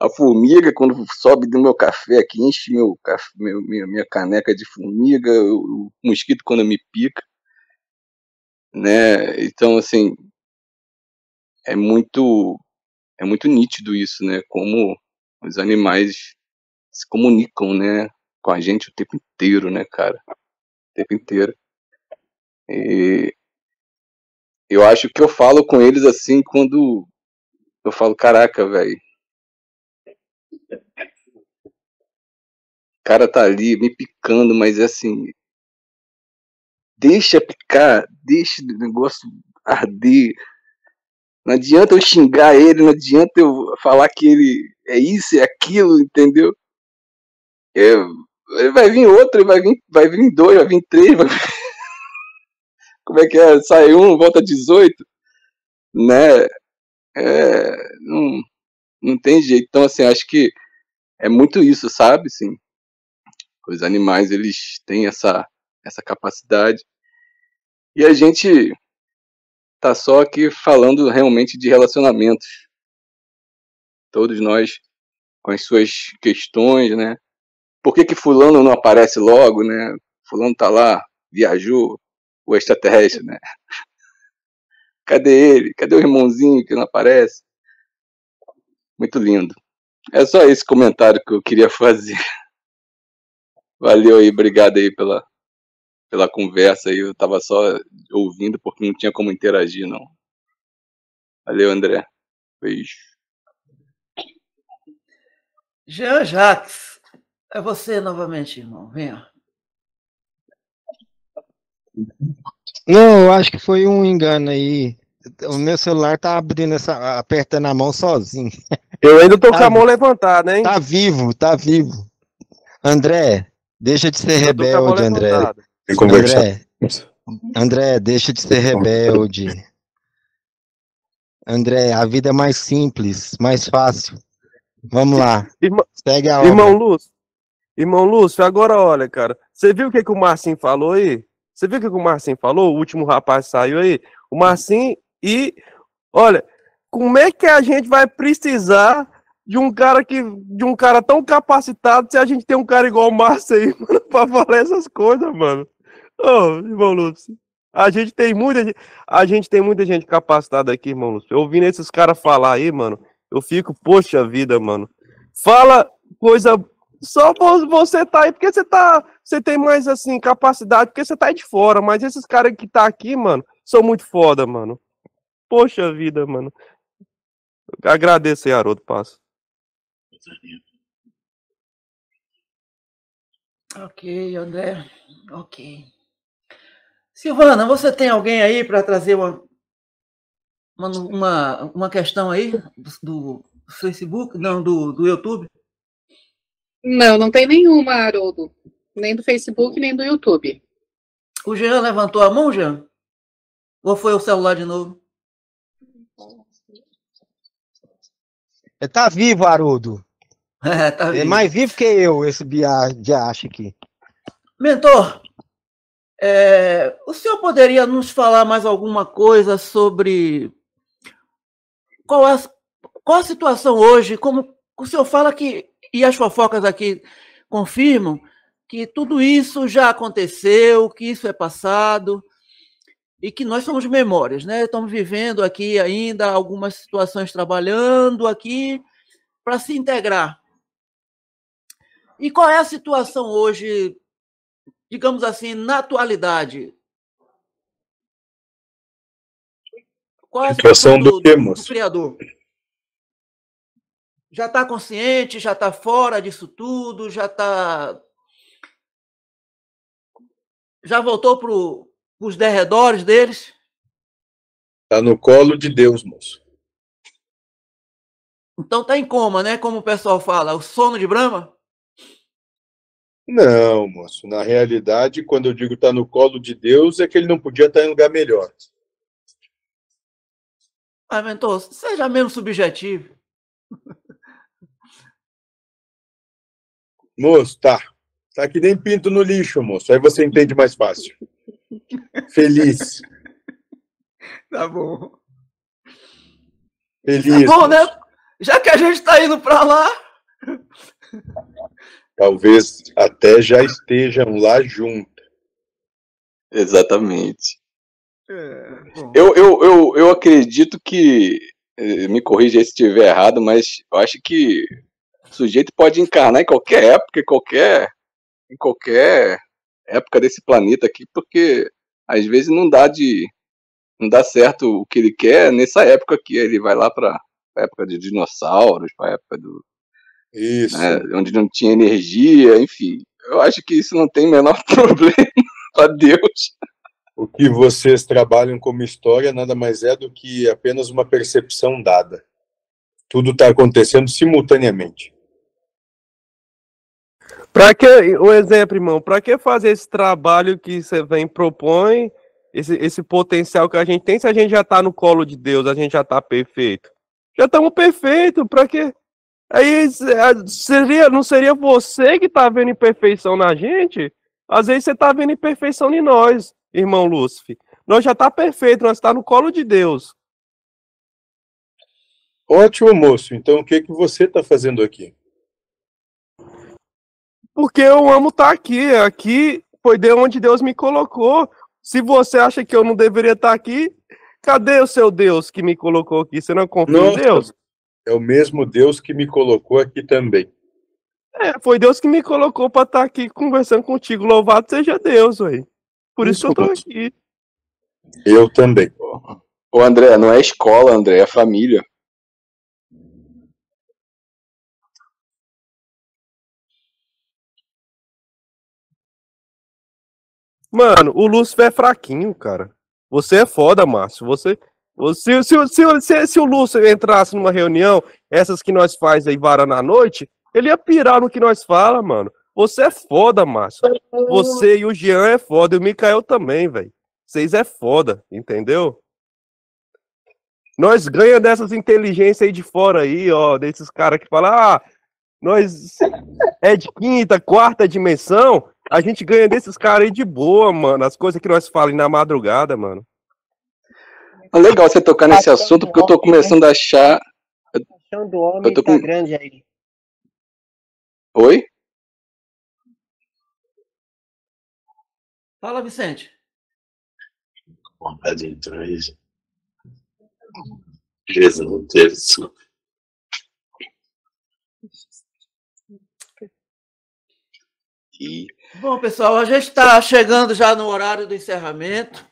A formiga, quando sobe do meu café aqui, enche meu, meu, minha, caneca de formiga, o, o mosquito quando me pica. Né? Então, assim, é muito, é muito nítido isso, né? Como os animais se comunicam, né? Com a gente o tempo inteiro, né, cara? O tempo inteiro. E eu acho que eu falo com eles assim quando eu falo, caraca, velho. O cara tá ali me picando, mas é assim. Deixa picar, deixa o negócio arder. Não adianta eu xingar ele, não adianta eu falar que ele é isso, é aquilo, entendeu? Eu, vai vir outro, vai vir, vai vir dois, vai vir três, vai como é que é? Sai um, volta 18, né? É, não, não tem jeito. Então, assim, acho que é muito isso, sabe? Assim, os animais, eles têm essa, essa capacidade. E a gente tá só aqui falando realmente de relacionamentos. Todos nós com as suas questões, né? Por que que fulano não aparece logo, né? Fulano tá lá, viajou, o extraterrestre, né? Cadê ele? Cadê o irmãozinho que não aparece? Muito lindo. É só esse comentário que eu queria fazer. Valeu aí, obrigado aí pela, pela conversa aí. Eu tava só ouvindo porque não tinha como interagir, não. Valeu, André. Beijo. Jean Jacques, é você novamente, irmão. Venha. Não, eu acho que foi um engano aí. O meu celular tá abrindo essa, apertando a mão sozinho. Eu ainda tô Tá com a mão levantada, hein? Tá vivo, tá vivo. André, deixa de ser Eu rebelde, André. levantada. Tem que conversar. André, André, deixa de ser rebelde. André, a vida é mais simples, mais fácil. Vamos lá, segue a obra. irmão Lúcio, irmão Lúcio, agora olha, cara. Você viu o que, que o Marcinho falou aí? Você viu o que, que o Marcinho falou? O último rapaz saiu aí. O Marcinho e. Olha, como é que a gente vai precisar de um cara que. de um cara tão capacitado se a gente tem um cara igual o Márcio aí, mano, pra falar essas coisas, mano? Ô, irmão Lúcio. A gente tem muita gente, a gente tem muita gente capacitada aqui, irmão Lúcio. Ouvindo esses caras falar aí, mano, eu fico, poxa vida, mano. Fala coisa só vo- você tá aí porque você tá, você tem mais assim capacidade porque você tá aí de fora, mas esses caras que tá aqui, mano, são muito foda, mano. Poxa vida, mano. Agradeço aí, Haroldo, passo. Ok, André. Ok. Silvana, você tem alguém aí para trazer uma, uma, uma, uma questão aí do, do Facebook, não, do, do YouTube? Não, não tem nenhuma, Haroldo. Nem do Facebook, nem do YouTube. O Jean levantou a mão, Jean? Ou foi o celular de novo? Tá vivo, Haroldo. É, tá É vivo. mais vivo que eu, esse bia- diacho aqui. Mentor, é, o senhor poderia nos falar mais alguma coisa sobre qual a, qual a situação hoje? Como o senhor fala que, e as fofocas aqui confirmam, que tudo isso já aconteceu, que isso é passado, e que nós somos memórias, né? Estamos vivendo aqui ainda algumas situações trabalhando aqui para se integrar. E qual é a situação hoje digamos assim, na atualidade? Qual é a Situação situação do quê, moço? criador? Já está consciente, já está fora disso tudo, já está. Já voltou para os derredores deles? Tá no colo de Deus, moço. Então está em coma, né? Como o pessoal fala, o sono de Brahma? Não, moço. Na realidade, quando eu digo tá no colo de Deus, é que ele não podia estar em lugar melhor. Ah, mentor, seja menos subjetivo. Moço, tá. Tá que nem pinto no lixo, moço. Aí você entende mais fácil. Feliz. Tá bom. Feliz. Tá bom, né? Já que a gente está indo para lá, Talvez até já estejam lá junto. Exatamente. bom. Eu, eu, eu, eu acredito que, eh, me corrija aí se estiver errado, mas eu acho que o sujeito pode encarnar em qualquer época, em qualquer, em qualquer época desse planeta aqui, porque às vezes não dá de não dá certo o que ele quer nessa época aqui. Ele vai lá para a época de dinossauros, para a época do Isso. né, onde não tinha energia, enfim. Eu acho que isso não tem o menor problema para Deus. O que vocês trabalham como história nada mais é do que apenas uma percepção dada. Tudo está acontecendo simultaneamente. Pra que, um exemplo, irmão, pra que fazer esse trabalho que você vem propõe, esse, esse potencial que a gente tem, se a gente já tá no colo de Deus, a gente já tá perfeito? Já estamos perfeitos, pra quê? Aí seria, não seria você que tá vendo imperfeição na gente? Às vezes você tá vendo imperfeição em nós, irmão Lúcifer. Nós já tá perfeito, nós tá no colo de Deus. Ótimo, moço. Então o que, que você está fazendo aqui? Porque eu amo estar aqui. Aqui foi de onde Deus me colocou. Se você acha que eu não deveria estar aqui, cadê o seu Deus que me colocou aqui? Você não confia em Nossa. Deus? É o mesmo Deus que me colocou aqui também. É, foi Deus que me colocou para estar aqui conversando contigo. Louvado seja Deus, ué. Por isso que eu tô aqui. Eu também. Ô André, não é escola, André, é família. Mano, o Lúcifer é fraquinho, cara. Você é foda, Márcio. Você, Se, se, se, se, se o Lúcio entrasse numa reunião, essas que nós faz aí varando à noite, ele ia pirar no que nós fala, mano. Você é foda, Márcio. Você e o Jean é foda, e o Mikael também, velho. Vocês é foda, entendeu? Nós ganha dessas inteligências aí de fora aí, ó, desses caras que falam, ah, nós é de quinta, quarta dimensão, a gente ganha desses caras aí de boa, mano. As coisas que nós falamos na madrugada, mano. É legal você tocar nesse assunto, porque eu tô começando a achar. Do homem Eu tô tá com- grande aí. Oi? Fala, Vicente. vontade de entrar aí. Beleza, não teve, desculpa. E Bom, pessoal, a gente está chegando já no horário do encerramento.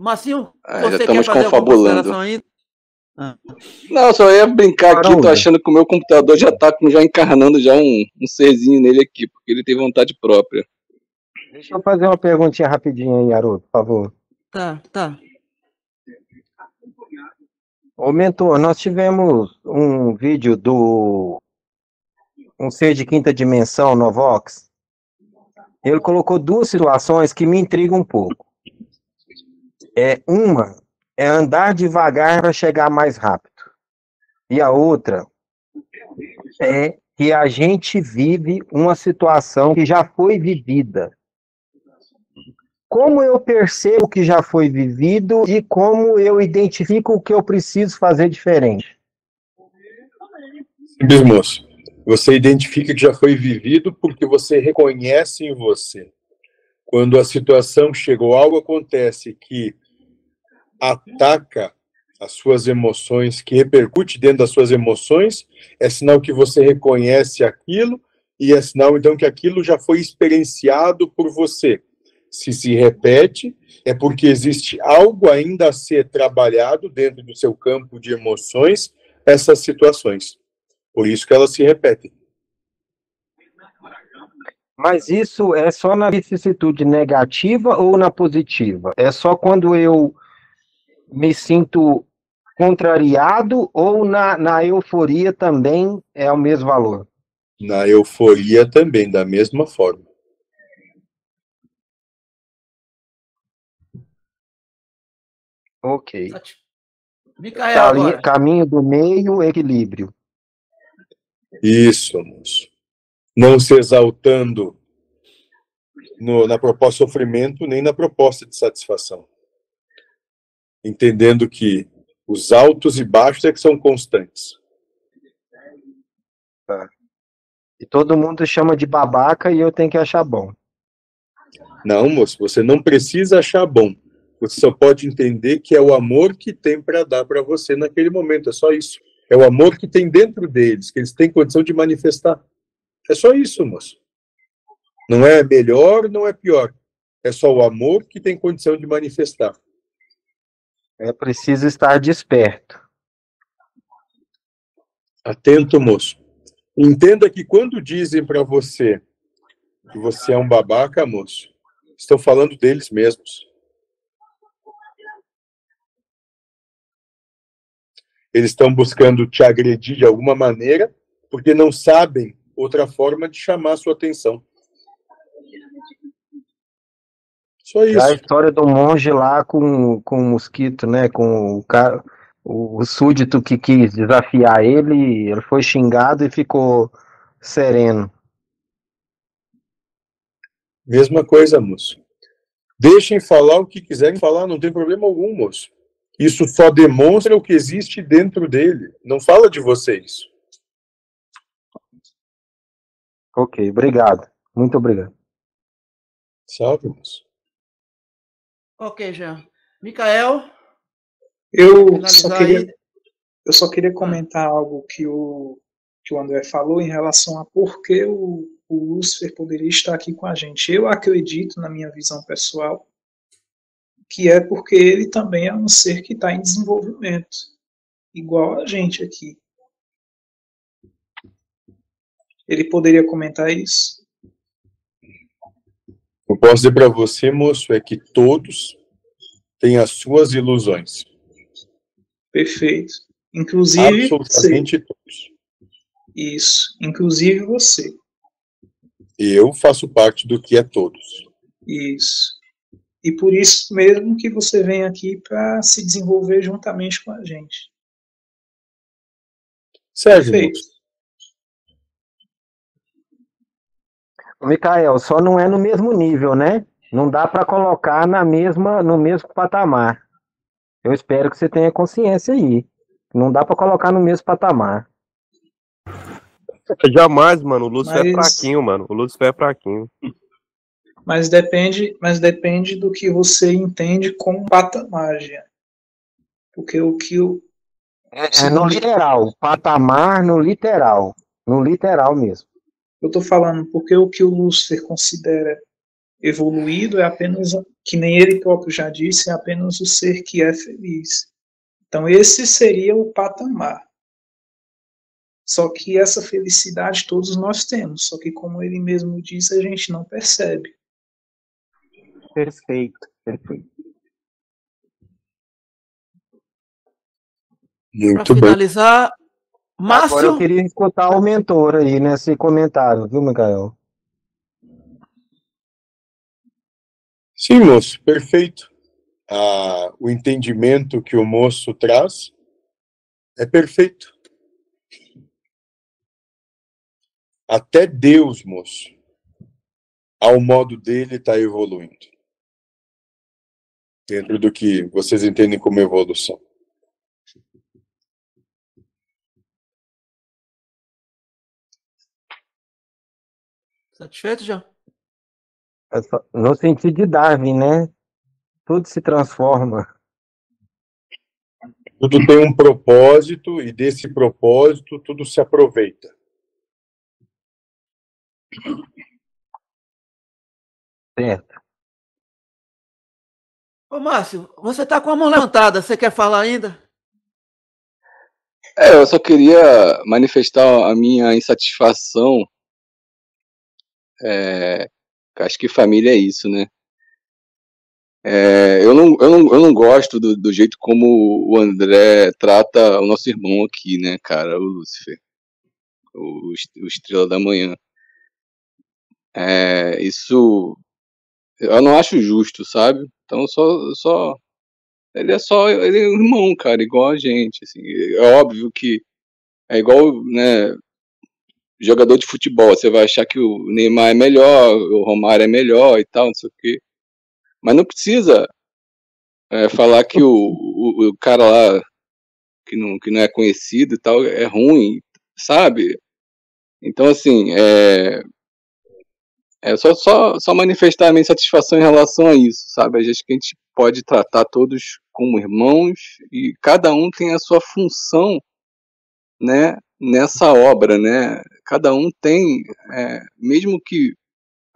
Marcinho, Ah, já você quer estamos fazer alguma confabulando. consideração ainda? Ah. Não, só ia brincar aqui, tô Caramba. achando que o meu computador já tá já encarnando já um, um serzinho nele aqui, porque ele tem vontade própria. Deixa eu fazer uma perguntinha rapidinho aí, Haroldo, por favor. Tá, tá. Ô, mentor, nós tivemos um vídeo do um ser de quinta dimensão, Novox. Ele colocou duas situações que me intrigam um pouco. É uma é andar devagar para chegar mais rápido. E a outra é que a gente vive uma situação que já foi vivida. Como eu percebo que já foi vivido e como eu identifico o que eu preciso fazer diferente? Simples, moço. Você identifica que já foi vivido porque você reconhece em você. Quando a situação chegou, algo acontece que ataca as suas emoções, que repercute dentro das suas emoções, é sinal que você reconhece aquilo e é sinal então que aquilo já foi experienciado por você. Se se repete, é porque existe algo ainda a ser trabalhado dentro do seu campo de emoções, essas situações. Por isso que elas se repetem. Mas isso é só na vicissitude negativa ou na positiva? É só quando eu me sinto contrariado ou na, na euforia também é o mesmo valor? Na euforia também, da mesma forma. Ok. Micael, Cali- agora. Caminho do meio, equilíbrio. Isso, moço. Não se exaltando no- na proposta de sofrimento, nem na proposta de satisfação. Entendendo que os altos e baixos é que são constantes. Tá. E todo mundo chama de babaca e eu tenho que achar bom. Não, moço, você não precisa achar bom. Você só pode entender que é o amor que tem para dar para você naquele momento. É só isso. É o amor que tem dentro deles, que eles têm condição de manifestar. É só isso, moço. Não é melhor, não é pior. É só o amor que tem condição de manifestar. É preciso estar desperto. Atento, moço. Entenda que quando dizem para você que você é um babaca, moço, estão falando deles mesmos. Eles estão buscando te agredir de alguma maneira, porque não sabem outra forma de chamar a sua atenção. Só É a isso. história do monge lá com, com o mosquito, né? Com o, cara, o, o súdito que quis desafiar ele, ele foi xingado e ficou sereno. Mesma coisa, moço. Deixem falar o que quiserem falar, não tem problema algum, moço. Isso só demonstra o que existe dentro dele. Não fala de vocês. Ok, obrigado. Muito obrigado. Salve, moço. Ok, Jean. Micael, Eu só queria, eu só queria comentar algo que o, que o André falou em relação a por que o, o Lúcifer poderia estar aqui com a gente. Eu acredito, na minha visão pessoal, que é porque ele também é um ser que está em desenvolvimento, igual a gente aqui. Ele poderia comentar isso? Eu posso dizer para você, moço, é que todos têm as suas ilusões. Perfeito. Inclusive. Absolutamente você. todos. Isso. Inclusive você. Eu faço parte do que é todos. Isso. E por isso mesmo que você vem aqui para se desenvolver juntamente com a gente. Sérgio. Perfeito. Micael, só não é no mesmo nível, né? Não dá para colocar na mesma, no mesmo patamar. Eu espero que você tenha consciência aí. Não dá para colocar no mesmo patamar. Jamais, mano. O Lúcifer é mas... é fraquinho, mano. O Lúcifer é fraquinho. Mas depende, mas depende do que você entende como patamar. Porque o que o. É, é no literal. Patamar no literal. No literal mesmo. Eu tô falando porque o que o Lúcifer considera evoluído é apenas, que nem ele próprio já disse, é apenas o ser que é feliz. Então, esse seria o patamar. Só que essa felicidade todos nós temos, só que, como ele mesmo disse, a gente não percebe. Perfeito, perfeito. Muito Para finalizar, Márcio. Agora eu queria escutar o mentor aí nesse comentário, viu, Mikael? Sim, moço, perfeito. Ah, o entendimento que o moço traz é perfeito. Até Deus, moço, ao modo dele, está evoluindo. Dentro do que vocês entendem como evolução. Satisfeito, já? É no sentido de Darwin, né? Tudo se transforma. Tudo tem um propósito e desse propósito tudo se aproveita. Certo. Ô, Márcio, você está com a mão levantada, você quer falar ainda? É, eu só queria manifestar a minha insatisfação é, Acho que família é isso, né? É, eu, não, eu, não, eu não gosto do, do, jeito como o André trata o nosso irmão aqui, né, cara, o Lúcifer, o, o Estrela da Manhã. É, isso eu não acho justo, sabe? Então só, só ele é só ele é um irmão, cara, igual a gente. Assim, é óbvio que é igual, né? jogador de futebol, você vai achar que o Neymar é melhor, o Romário é melhor e tal, não sei o quê. Mas não precisa é, falar que o, o, o, cara lá que não, que não é conhecido e tal é ruim, sabe? Então, assim, é, é só, só, só manifestar a minha satisfação em relação a isso, sabe? Acho que a gente pode tratar todos como irmãos e cada um tem a sua função, né? nessa obra, né? Cada um tem, é, mesmo que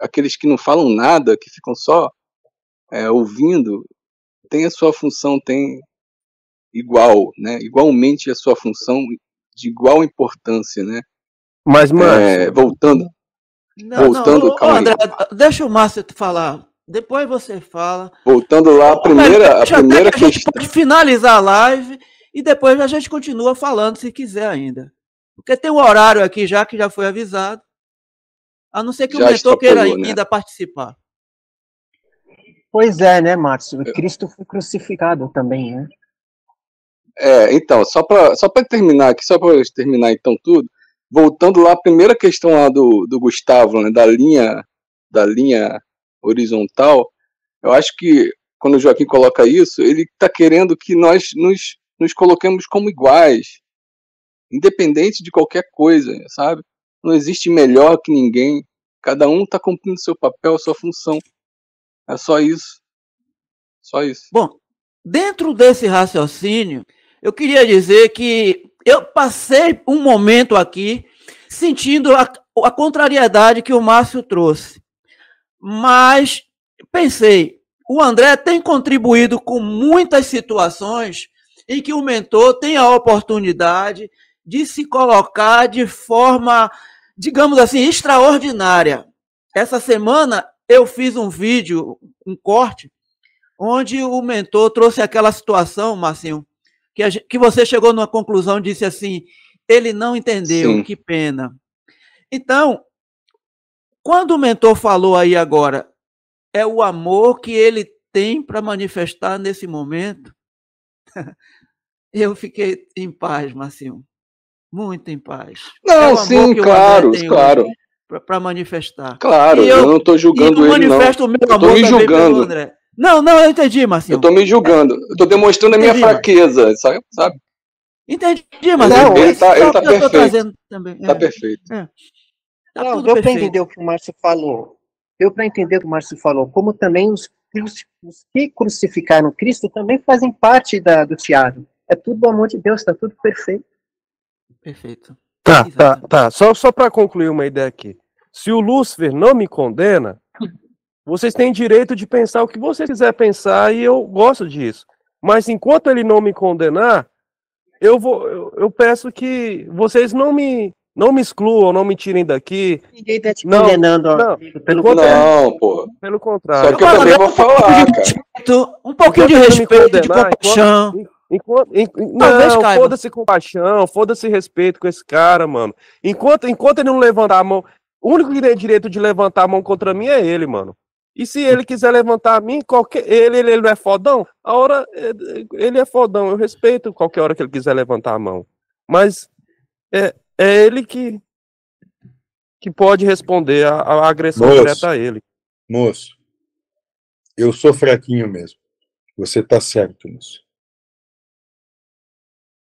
aqueles que não falam nada, que ficam só é, ouvindo, tem a sua função, tem igual, né? Igualmente a sua função de igual importância, né? Mas, mano, é, voltando, não, voltando, não, calma André, deixa o Márcio falar. Depois você fala. Voltando lá, a primeira, a primeira que a gente pode finalizar a live e depois a gente continua falando se quiser ainda. Porque tem um horário aqui já que já foi avisado. A não ser que já o mentor queira né? ainda participar. Pois é, né, Márcio? Cristo foi crucificado também, né? É, então, só para só terminar aqui, só para terminar então tudo, voltando lá, a primeira questão lá do, do Gustavo, né, da linha da linha horizontal, eu acho que quando o Joaquim coloca isso, ele está querendo que nós nos, nos coloquemos como iguais, independente de qualquer coisa, sabe? Não existe melhor que ninguém. Cada um está cumprindo seu papel, sua função. É só isso. Só isso. Bom, dentro desse raciocínio, eu queria dizer que eu passei um momento aqui sentindo a, a contrariedade que o Márcio trouxe. Mas pensei, o André tem contribuído com muitas situações em que o mentor tem a oportunidade de se colocar de forma, digamos assim, extraordinária. Essa semana eu fiz um vídeo, um corte, onde o mentor trouxe aquela situação, Marcinho, que, a, que você chegou numa conclusão, disse assim, ele não entendeu, Sim. que pena. Então, quando o mentor falou aí agora, é o amor que ele tem para manifestar nesse momento, eu fiquei em paz, Marcinho. Muito em paz. Não, é sim, claro, claro. Para manifestar. Claro, eu, eu, não estou julgando ele, não. manifesto o meu eu amor me julgando. André. Não, não, eu entendi, Marcinho. Eu estou me julgando. Eu estou demonstrando a minha entendi, fraqueza, sabe? sabe? Entendi, mas não, ele está ele tá perfeito. Está é. perfeito. É. Tá não, deu para entender o que o Márcio falou. Deu para entender o que o Márcio falou. Como também os, os que crucificaram Cristo também fazem parte da, do teatro. É tudo do amor de Deus, está tudo perfeito. Perfeito. Tá, tá, tá. Só, só para concluir uma ideia aqui. Se o Lúcifer não me condena, vocês têm direito de pensar o que vocês quiser pensar e eu gosto disso. Mas enquanto ele não me condenar, eu vou, eu, eu peço que vocês não me não me excluam, não me tirem daqui. Ninguém tá te não, condenando, não, pelo contrário. Não, pô. Pelo contrário. Só que eu também vou falar, cara. Um pouquinho de respeito, de compaixão. Enquanto, enquanto, não, foda-se compaixão, foda-se respeito com esse cara, mano. Enquanto, enquanto ele não levantar a mão, o único que tem direito de levantar a mão contra mim é ele, mano. E se ele quiser levantar a mim, qualquer, ele, ele, ele não é fodão? A hora ele é fodão, eu respeito qualquer hora que ele quiser levantar a mão. Mas é, é ele que que pode responder a, a agressão moço, direta a ele. Moço, eu sou fraquinho mesmo. Você tá certo moço.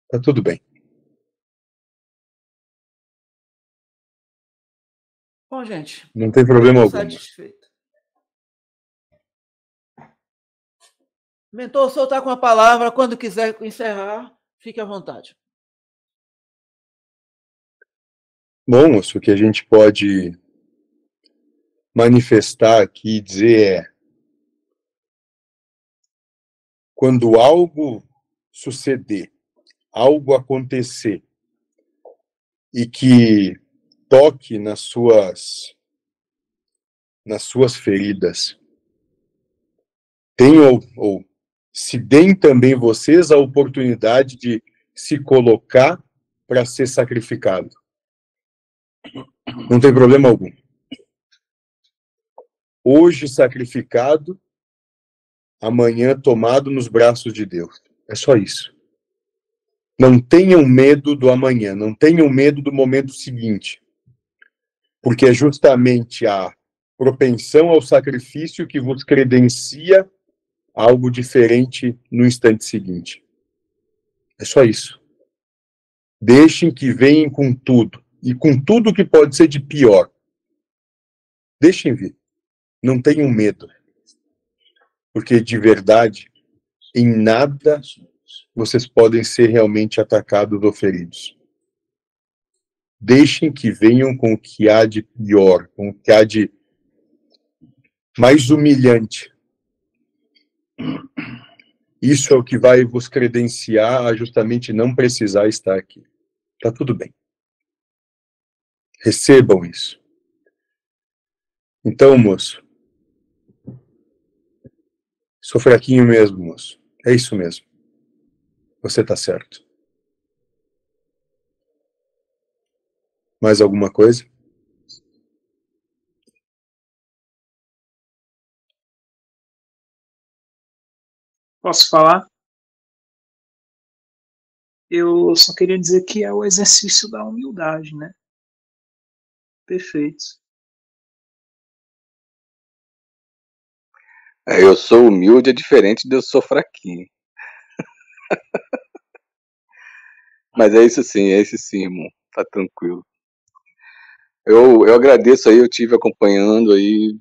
Tá tudo bem. Bom, gente. Não tem problema algum. Satisfeito. Mentor, senhor está com a palavra. Quando quiser encerrar, fique à vontade. Bom, o que a gente pode manifestar aqui e dizer é: quando algo suceder algo acontecer e que toque nas suas nas suas feridas. Tenham ou se deem também vocês a oportunidade de se colocar para ser sacrificado. Não tem problema algum. Hoje sacrificado, amanhã tomado nos braços de Deus. É só isso. Não tenham medo do amanhã, não tenham medo do momento seguinte, porque é justamente a propensão ao sacrifício que vos credencia algo diferente no instante seguinte. É só isso. Deixem que venham com tudo, e com tudo que pode ser de pior. Deixem vir. Não tenham medo. Porque de verdade, em nada vocês podem ser realmente atacados ou feridos. Deixem que venham com o que há de pior, com o que há de mais humilhante. Isso é o que vai vos credenciar a justamente não precisar estar aqui. Tá tudo bem. Recebam isso. Então, moço. Sou fraquinho mesmo, moço. É isso mesmo. Você está certo. Mais alguma coisa? Posso falar? Eu só queria dizer que é o exercício da humildade, né? Perfeito. É, eu sou humilde, é diferente de eu sou fraquinho. Mas é isso sim, é isso sim, irmão. Tá tranquilo. Eu, eu agradeço aí, eu tive acompanhando aí,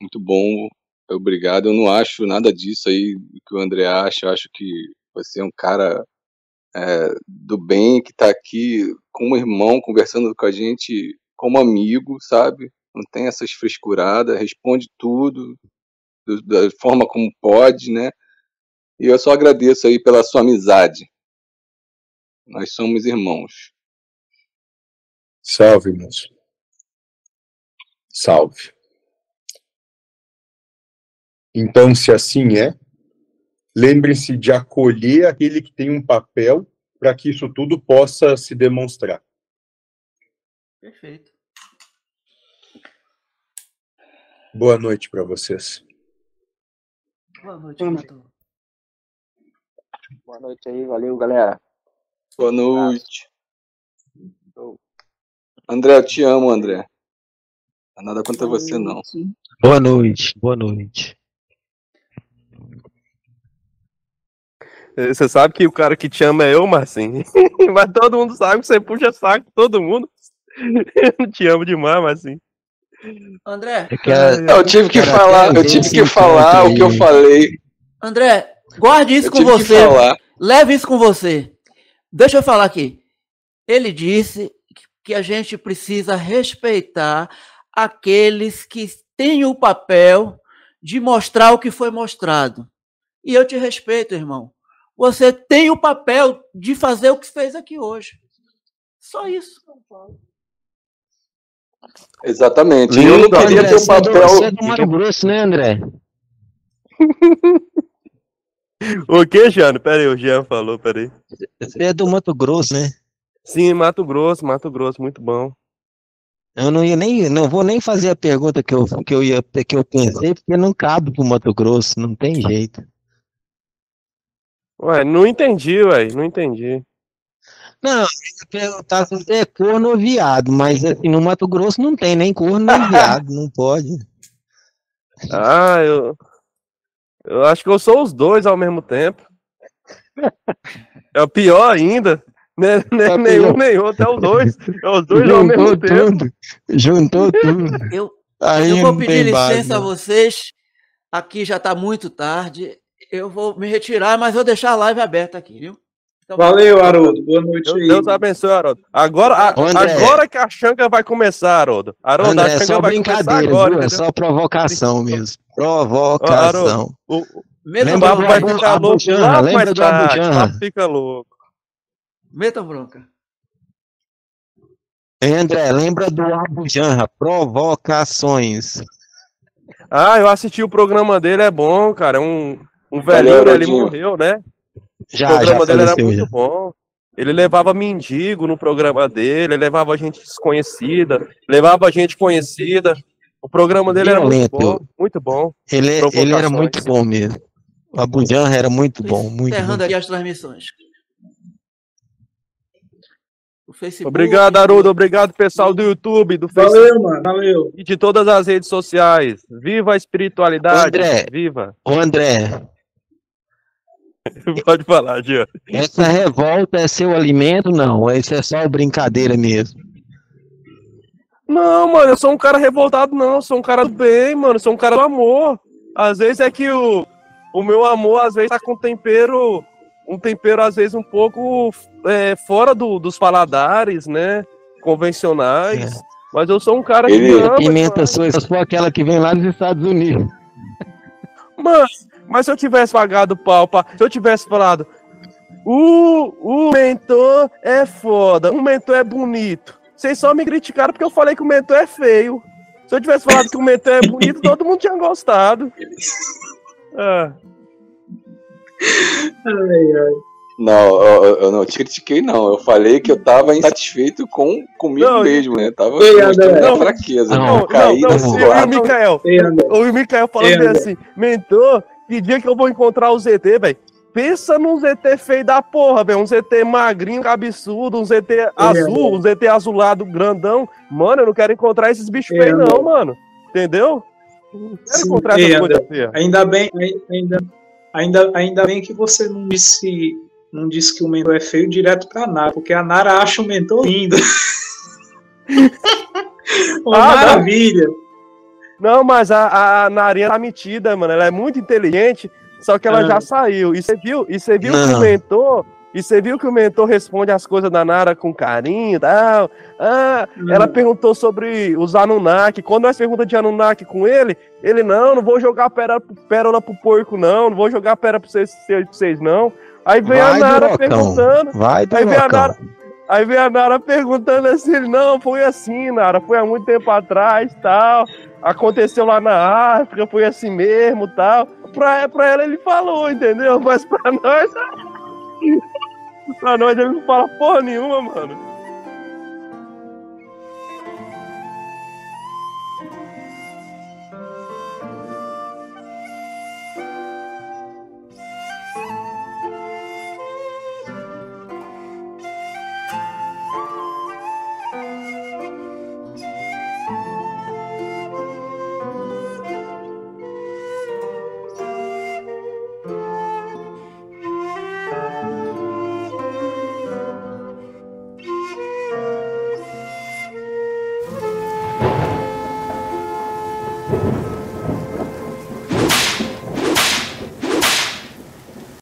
muito bom, obrigado. Eu não acho nada disso aí que o André acha, eu acho que você é um cara é, do bem que tá aqui como irmão, conversando com a gente como amigo, sabe? Não tem essas frescuradas, responde tudo da forma como pode, né? E eu só agradeço aí pela sua amizade. Nós somos irmãos. Salve, moço. Salve. Então, se assim é, lembre-se de acolher aquele que tem um papel para que isso tudo possa se demonstrar. Perfeito. Boa noite para vocês. Boa noite, Vitor. Boa noite aí, valeu, galera. Boa noite. André, eu te amo, André. Não nada contra você, não. Boa noite, boa noite. Você sabe que o cara que te ama é eu, Marcinho. Mas todo mundo sabe que você puxa saco, todo mundo. Eu te amo demais, Marcinho. André, Eu tive que falar, eu tive que falar o que eu falei. André, guarde isso Eu com você. Leve isso com você. Deixa eu falar aqui. Ele disse que a gente precisa respeitar aqueles que têm o papel de mostrar o que foi mostrado. E eu te respeito, irmão. Você tem o papel de fazer o que fez aqui hoje. Só isso. Exatamente. eu não queria André, ter o você é do- papel. Você é do Mato Grosso, né, André? O que, Jano? Pera aí, o Jean falou, pera aí. Você é do Mato Grosso, né? Sim, Mato Grosso, Mato Grosso, muito bom. Eu não ia nem, não vou nem fazer a pergunta que eu, que eu ia, que eu pensei, porque não cabe pro Mato Grosso, não tem jeito. Ué, não entendi, ué, não entendi. Não, eu ia perguntar se é corno ou viado, mas assim, no Mato Grosso não tem nem corno nem viado, não pode. Ah, eu. Eu acho que eu sou os dois ao mesmo tempo. É o pior ainda. Né, né, Tá nenhum pior. nem outro, é os dois. É os dois ao mesmo Juntou tempo. tudo, juntou tudo. Eu, Aí eu vou pedir tem base, licença a vocês. Aqui já está muito tarde. Eu vou me retirar, mas vou deixar a live aberta aqui, viu? Então, Valeu, Haroldo. Boa noite Deus, aí. Deus abençoe, Haroldo. Agora, a- André. agora que a Xanga vai começar, Haroldo. Haroldo, a André, é Xanga só vai começar brincadeira, agora. viu? É só provocação mesmo. Provocação. Haroldo, o, o Meta Lembra papo do vai Abu- ficar Abu louco lá Lembra do Abu tarde. O Janra? papo fica louco. Meta bronca. André, lembra do Abu Janra? Provocações. Ah, eu assisti o programa dele, é bom, cara. É um, um Valeu, velhinho, ele Haroldinho. morreu, né? O Já, programa já dele era muito já. bom. Ele levava mendigo no programa dele, ele levava gente desconhecida, levava gente conhecida. O programa dele era muito bom, muito bom. Ele, ele era muito bom mesmo. O Abu Janra era muito bom, muito Encerrando aqui as transmissões. O Facebook. Obrigado, Haroldo. Obrigado, pessoal do YouTube, do Facebook Valeu, mano. Valeu. e de todas as redes sociais. Viva a espiritualidade. André. Viva. Ô, André, Pode falar, Jean. essa revolta é seu alimento? Não, isso é só brincadeira mesmo. Não, mano, eu sou um cara revoltado, não. Eu sou um cara do bem, mano. Eu sou um cara do amor. Às vezes é que o, o meu amor, às vezes, tá com tempero. Um tempero, às vezes, um pouco é, fora do- dos paladares, né? Convencionais. Mas eu sou um cara que Ele- ama. Pimenta sua, só for aquela que vem lá dos Estados Unidos. Mano, mas se eu tivesse pagado pau, pra- se eu tivesse falado, o, o mentor é foda, o mentor é bonito. Vocês só me criticaram porque eu falei que o mentor é feio. Se eu tivesse falado que o mentor é bonito, todo mundo tinha gostado. Ah, Não, eu, eu- não te critiquei, não. Eu falei que eu tava insatisfeito com comigo Não, mesmo, né? Tava Ei, mostrando André. minha fraqueza. Não, Não, não, caí não, nesse não, e o lado. Mikael, Ei, André. o Mikael falando Ei, bem André. assim, mentor, que dia que eu vou encontrar o ZT, velho? Pensa num ZT feio da porra, velho. Um ZT magrinho, cabeçudo, um ZT azul, um ZT azulado grandão. Mano, eu não quero encontrar esses bichos Ei, feios, não, mano. Entendeu? Não quero Sim, encontrar coisas feias. Ainda bem, ai- ainda, ainda, ainda bem que você não disse, não disse que o mentor é feio direto pra Nara, porque a Nara acha o mentor lindo. Uma Ah, maravilha. Não, mas a, a Narinha tá metida, mano. Ela é muito inteligente, só que ela Ah. já saiu. E você viu, e você viu que Não. o mentor. E você viu que o mentor responde as coisas da Nara com carinho e tal. Ah, ela perguntou sobre os Anunnaki. Quando nós perguntamos de Anunnaki com ele, ele, não, não vou jogar pérola, pérola pro porco, não. Não vou jogar pérola pra vocês, pra vocês não. Aí vem a Vai, Nara Durocão. perguntando. Vai, Aí vem a. Nara. Aí vem a Nara perguntando assim, não, foi assim, Nara, foi há muito tempo atrás, tal. Aconteceu lá na África, foi assim mesmo, tal. Pra, pra ela ele falou, entendeu? Mas pra nós... pra nós ele não fala porra nenhuma, mano.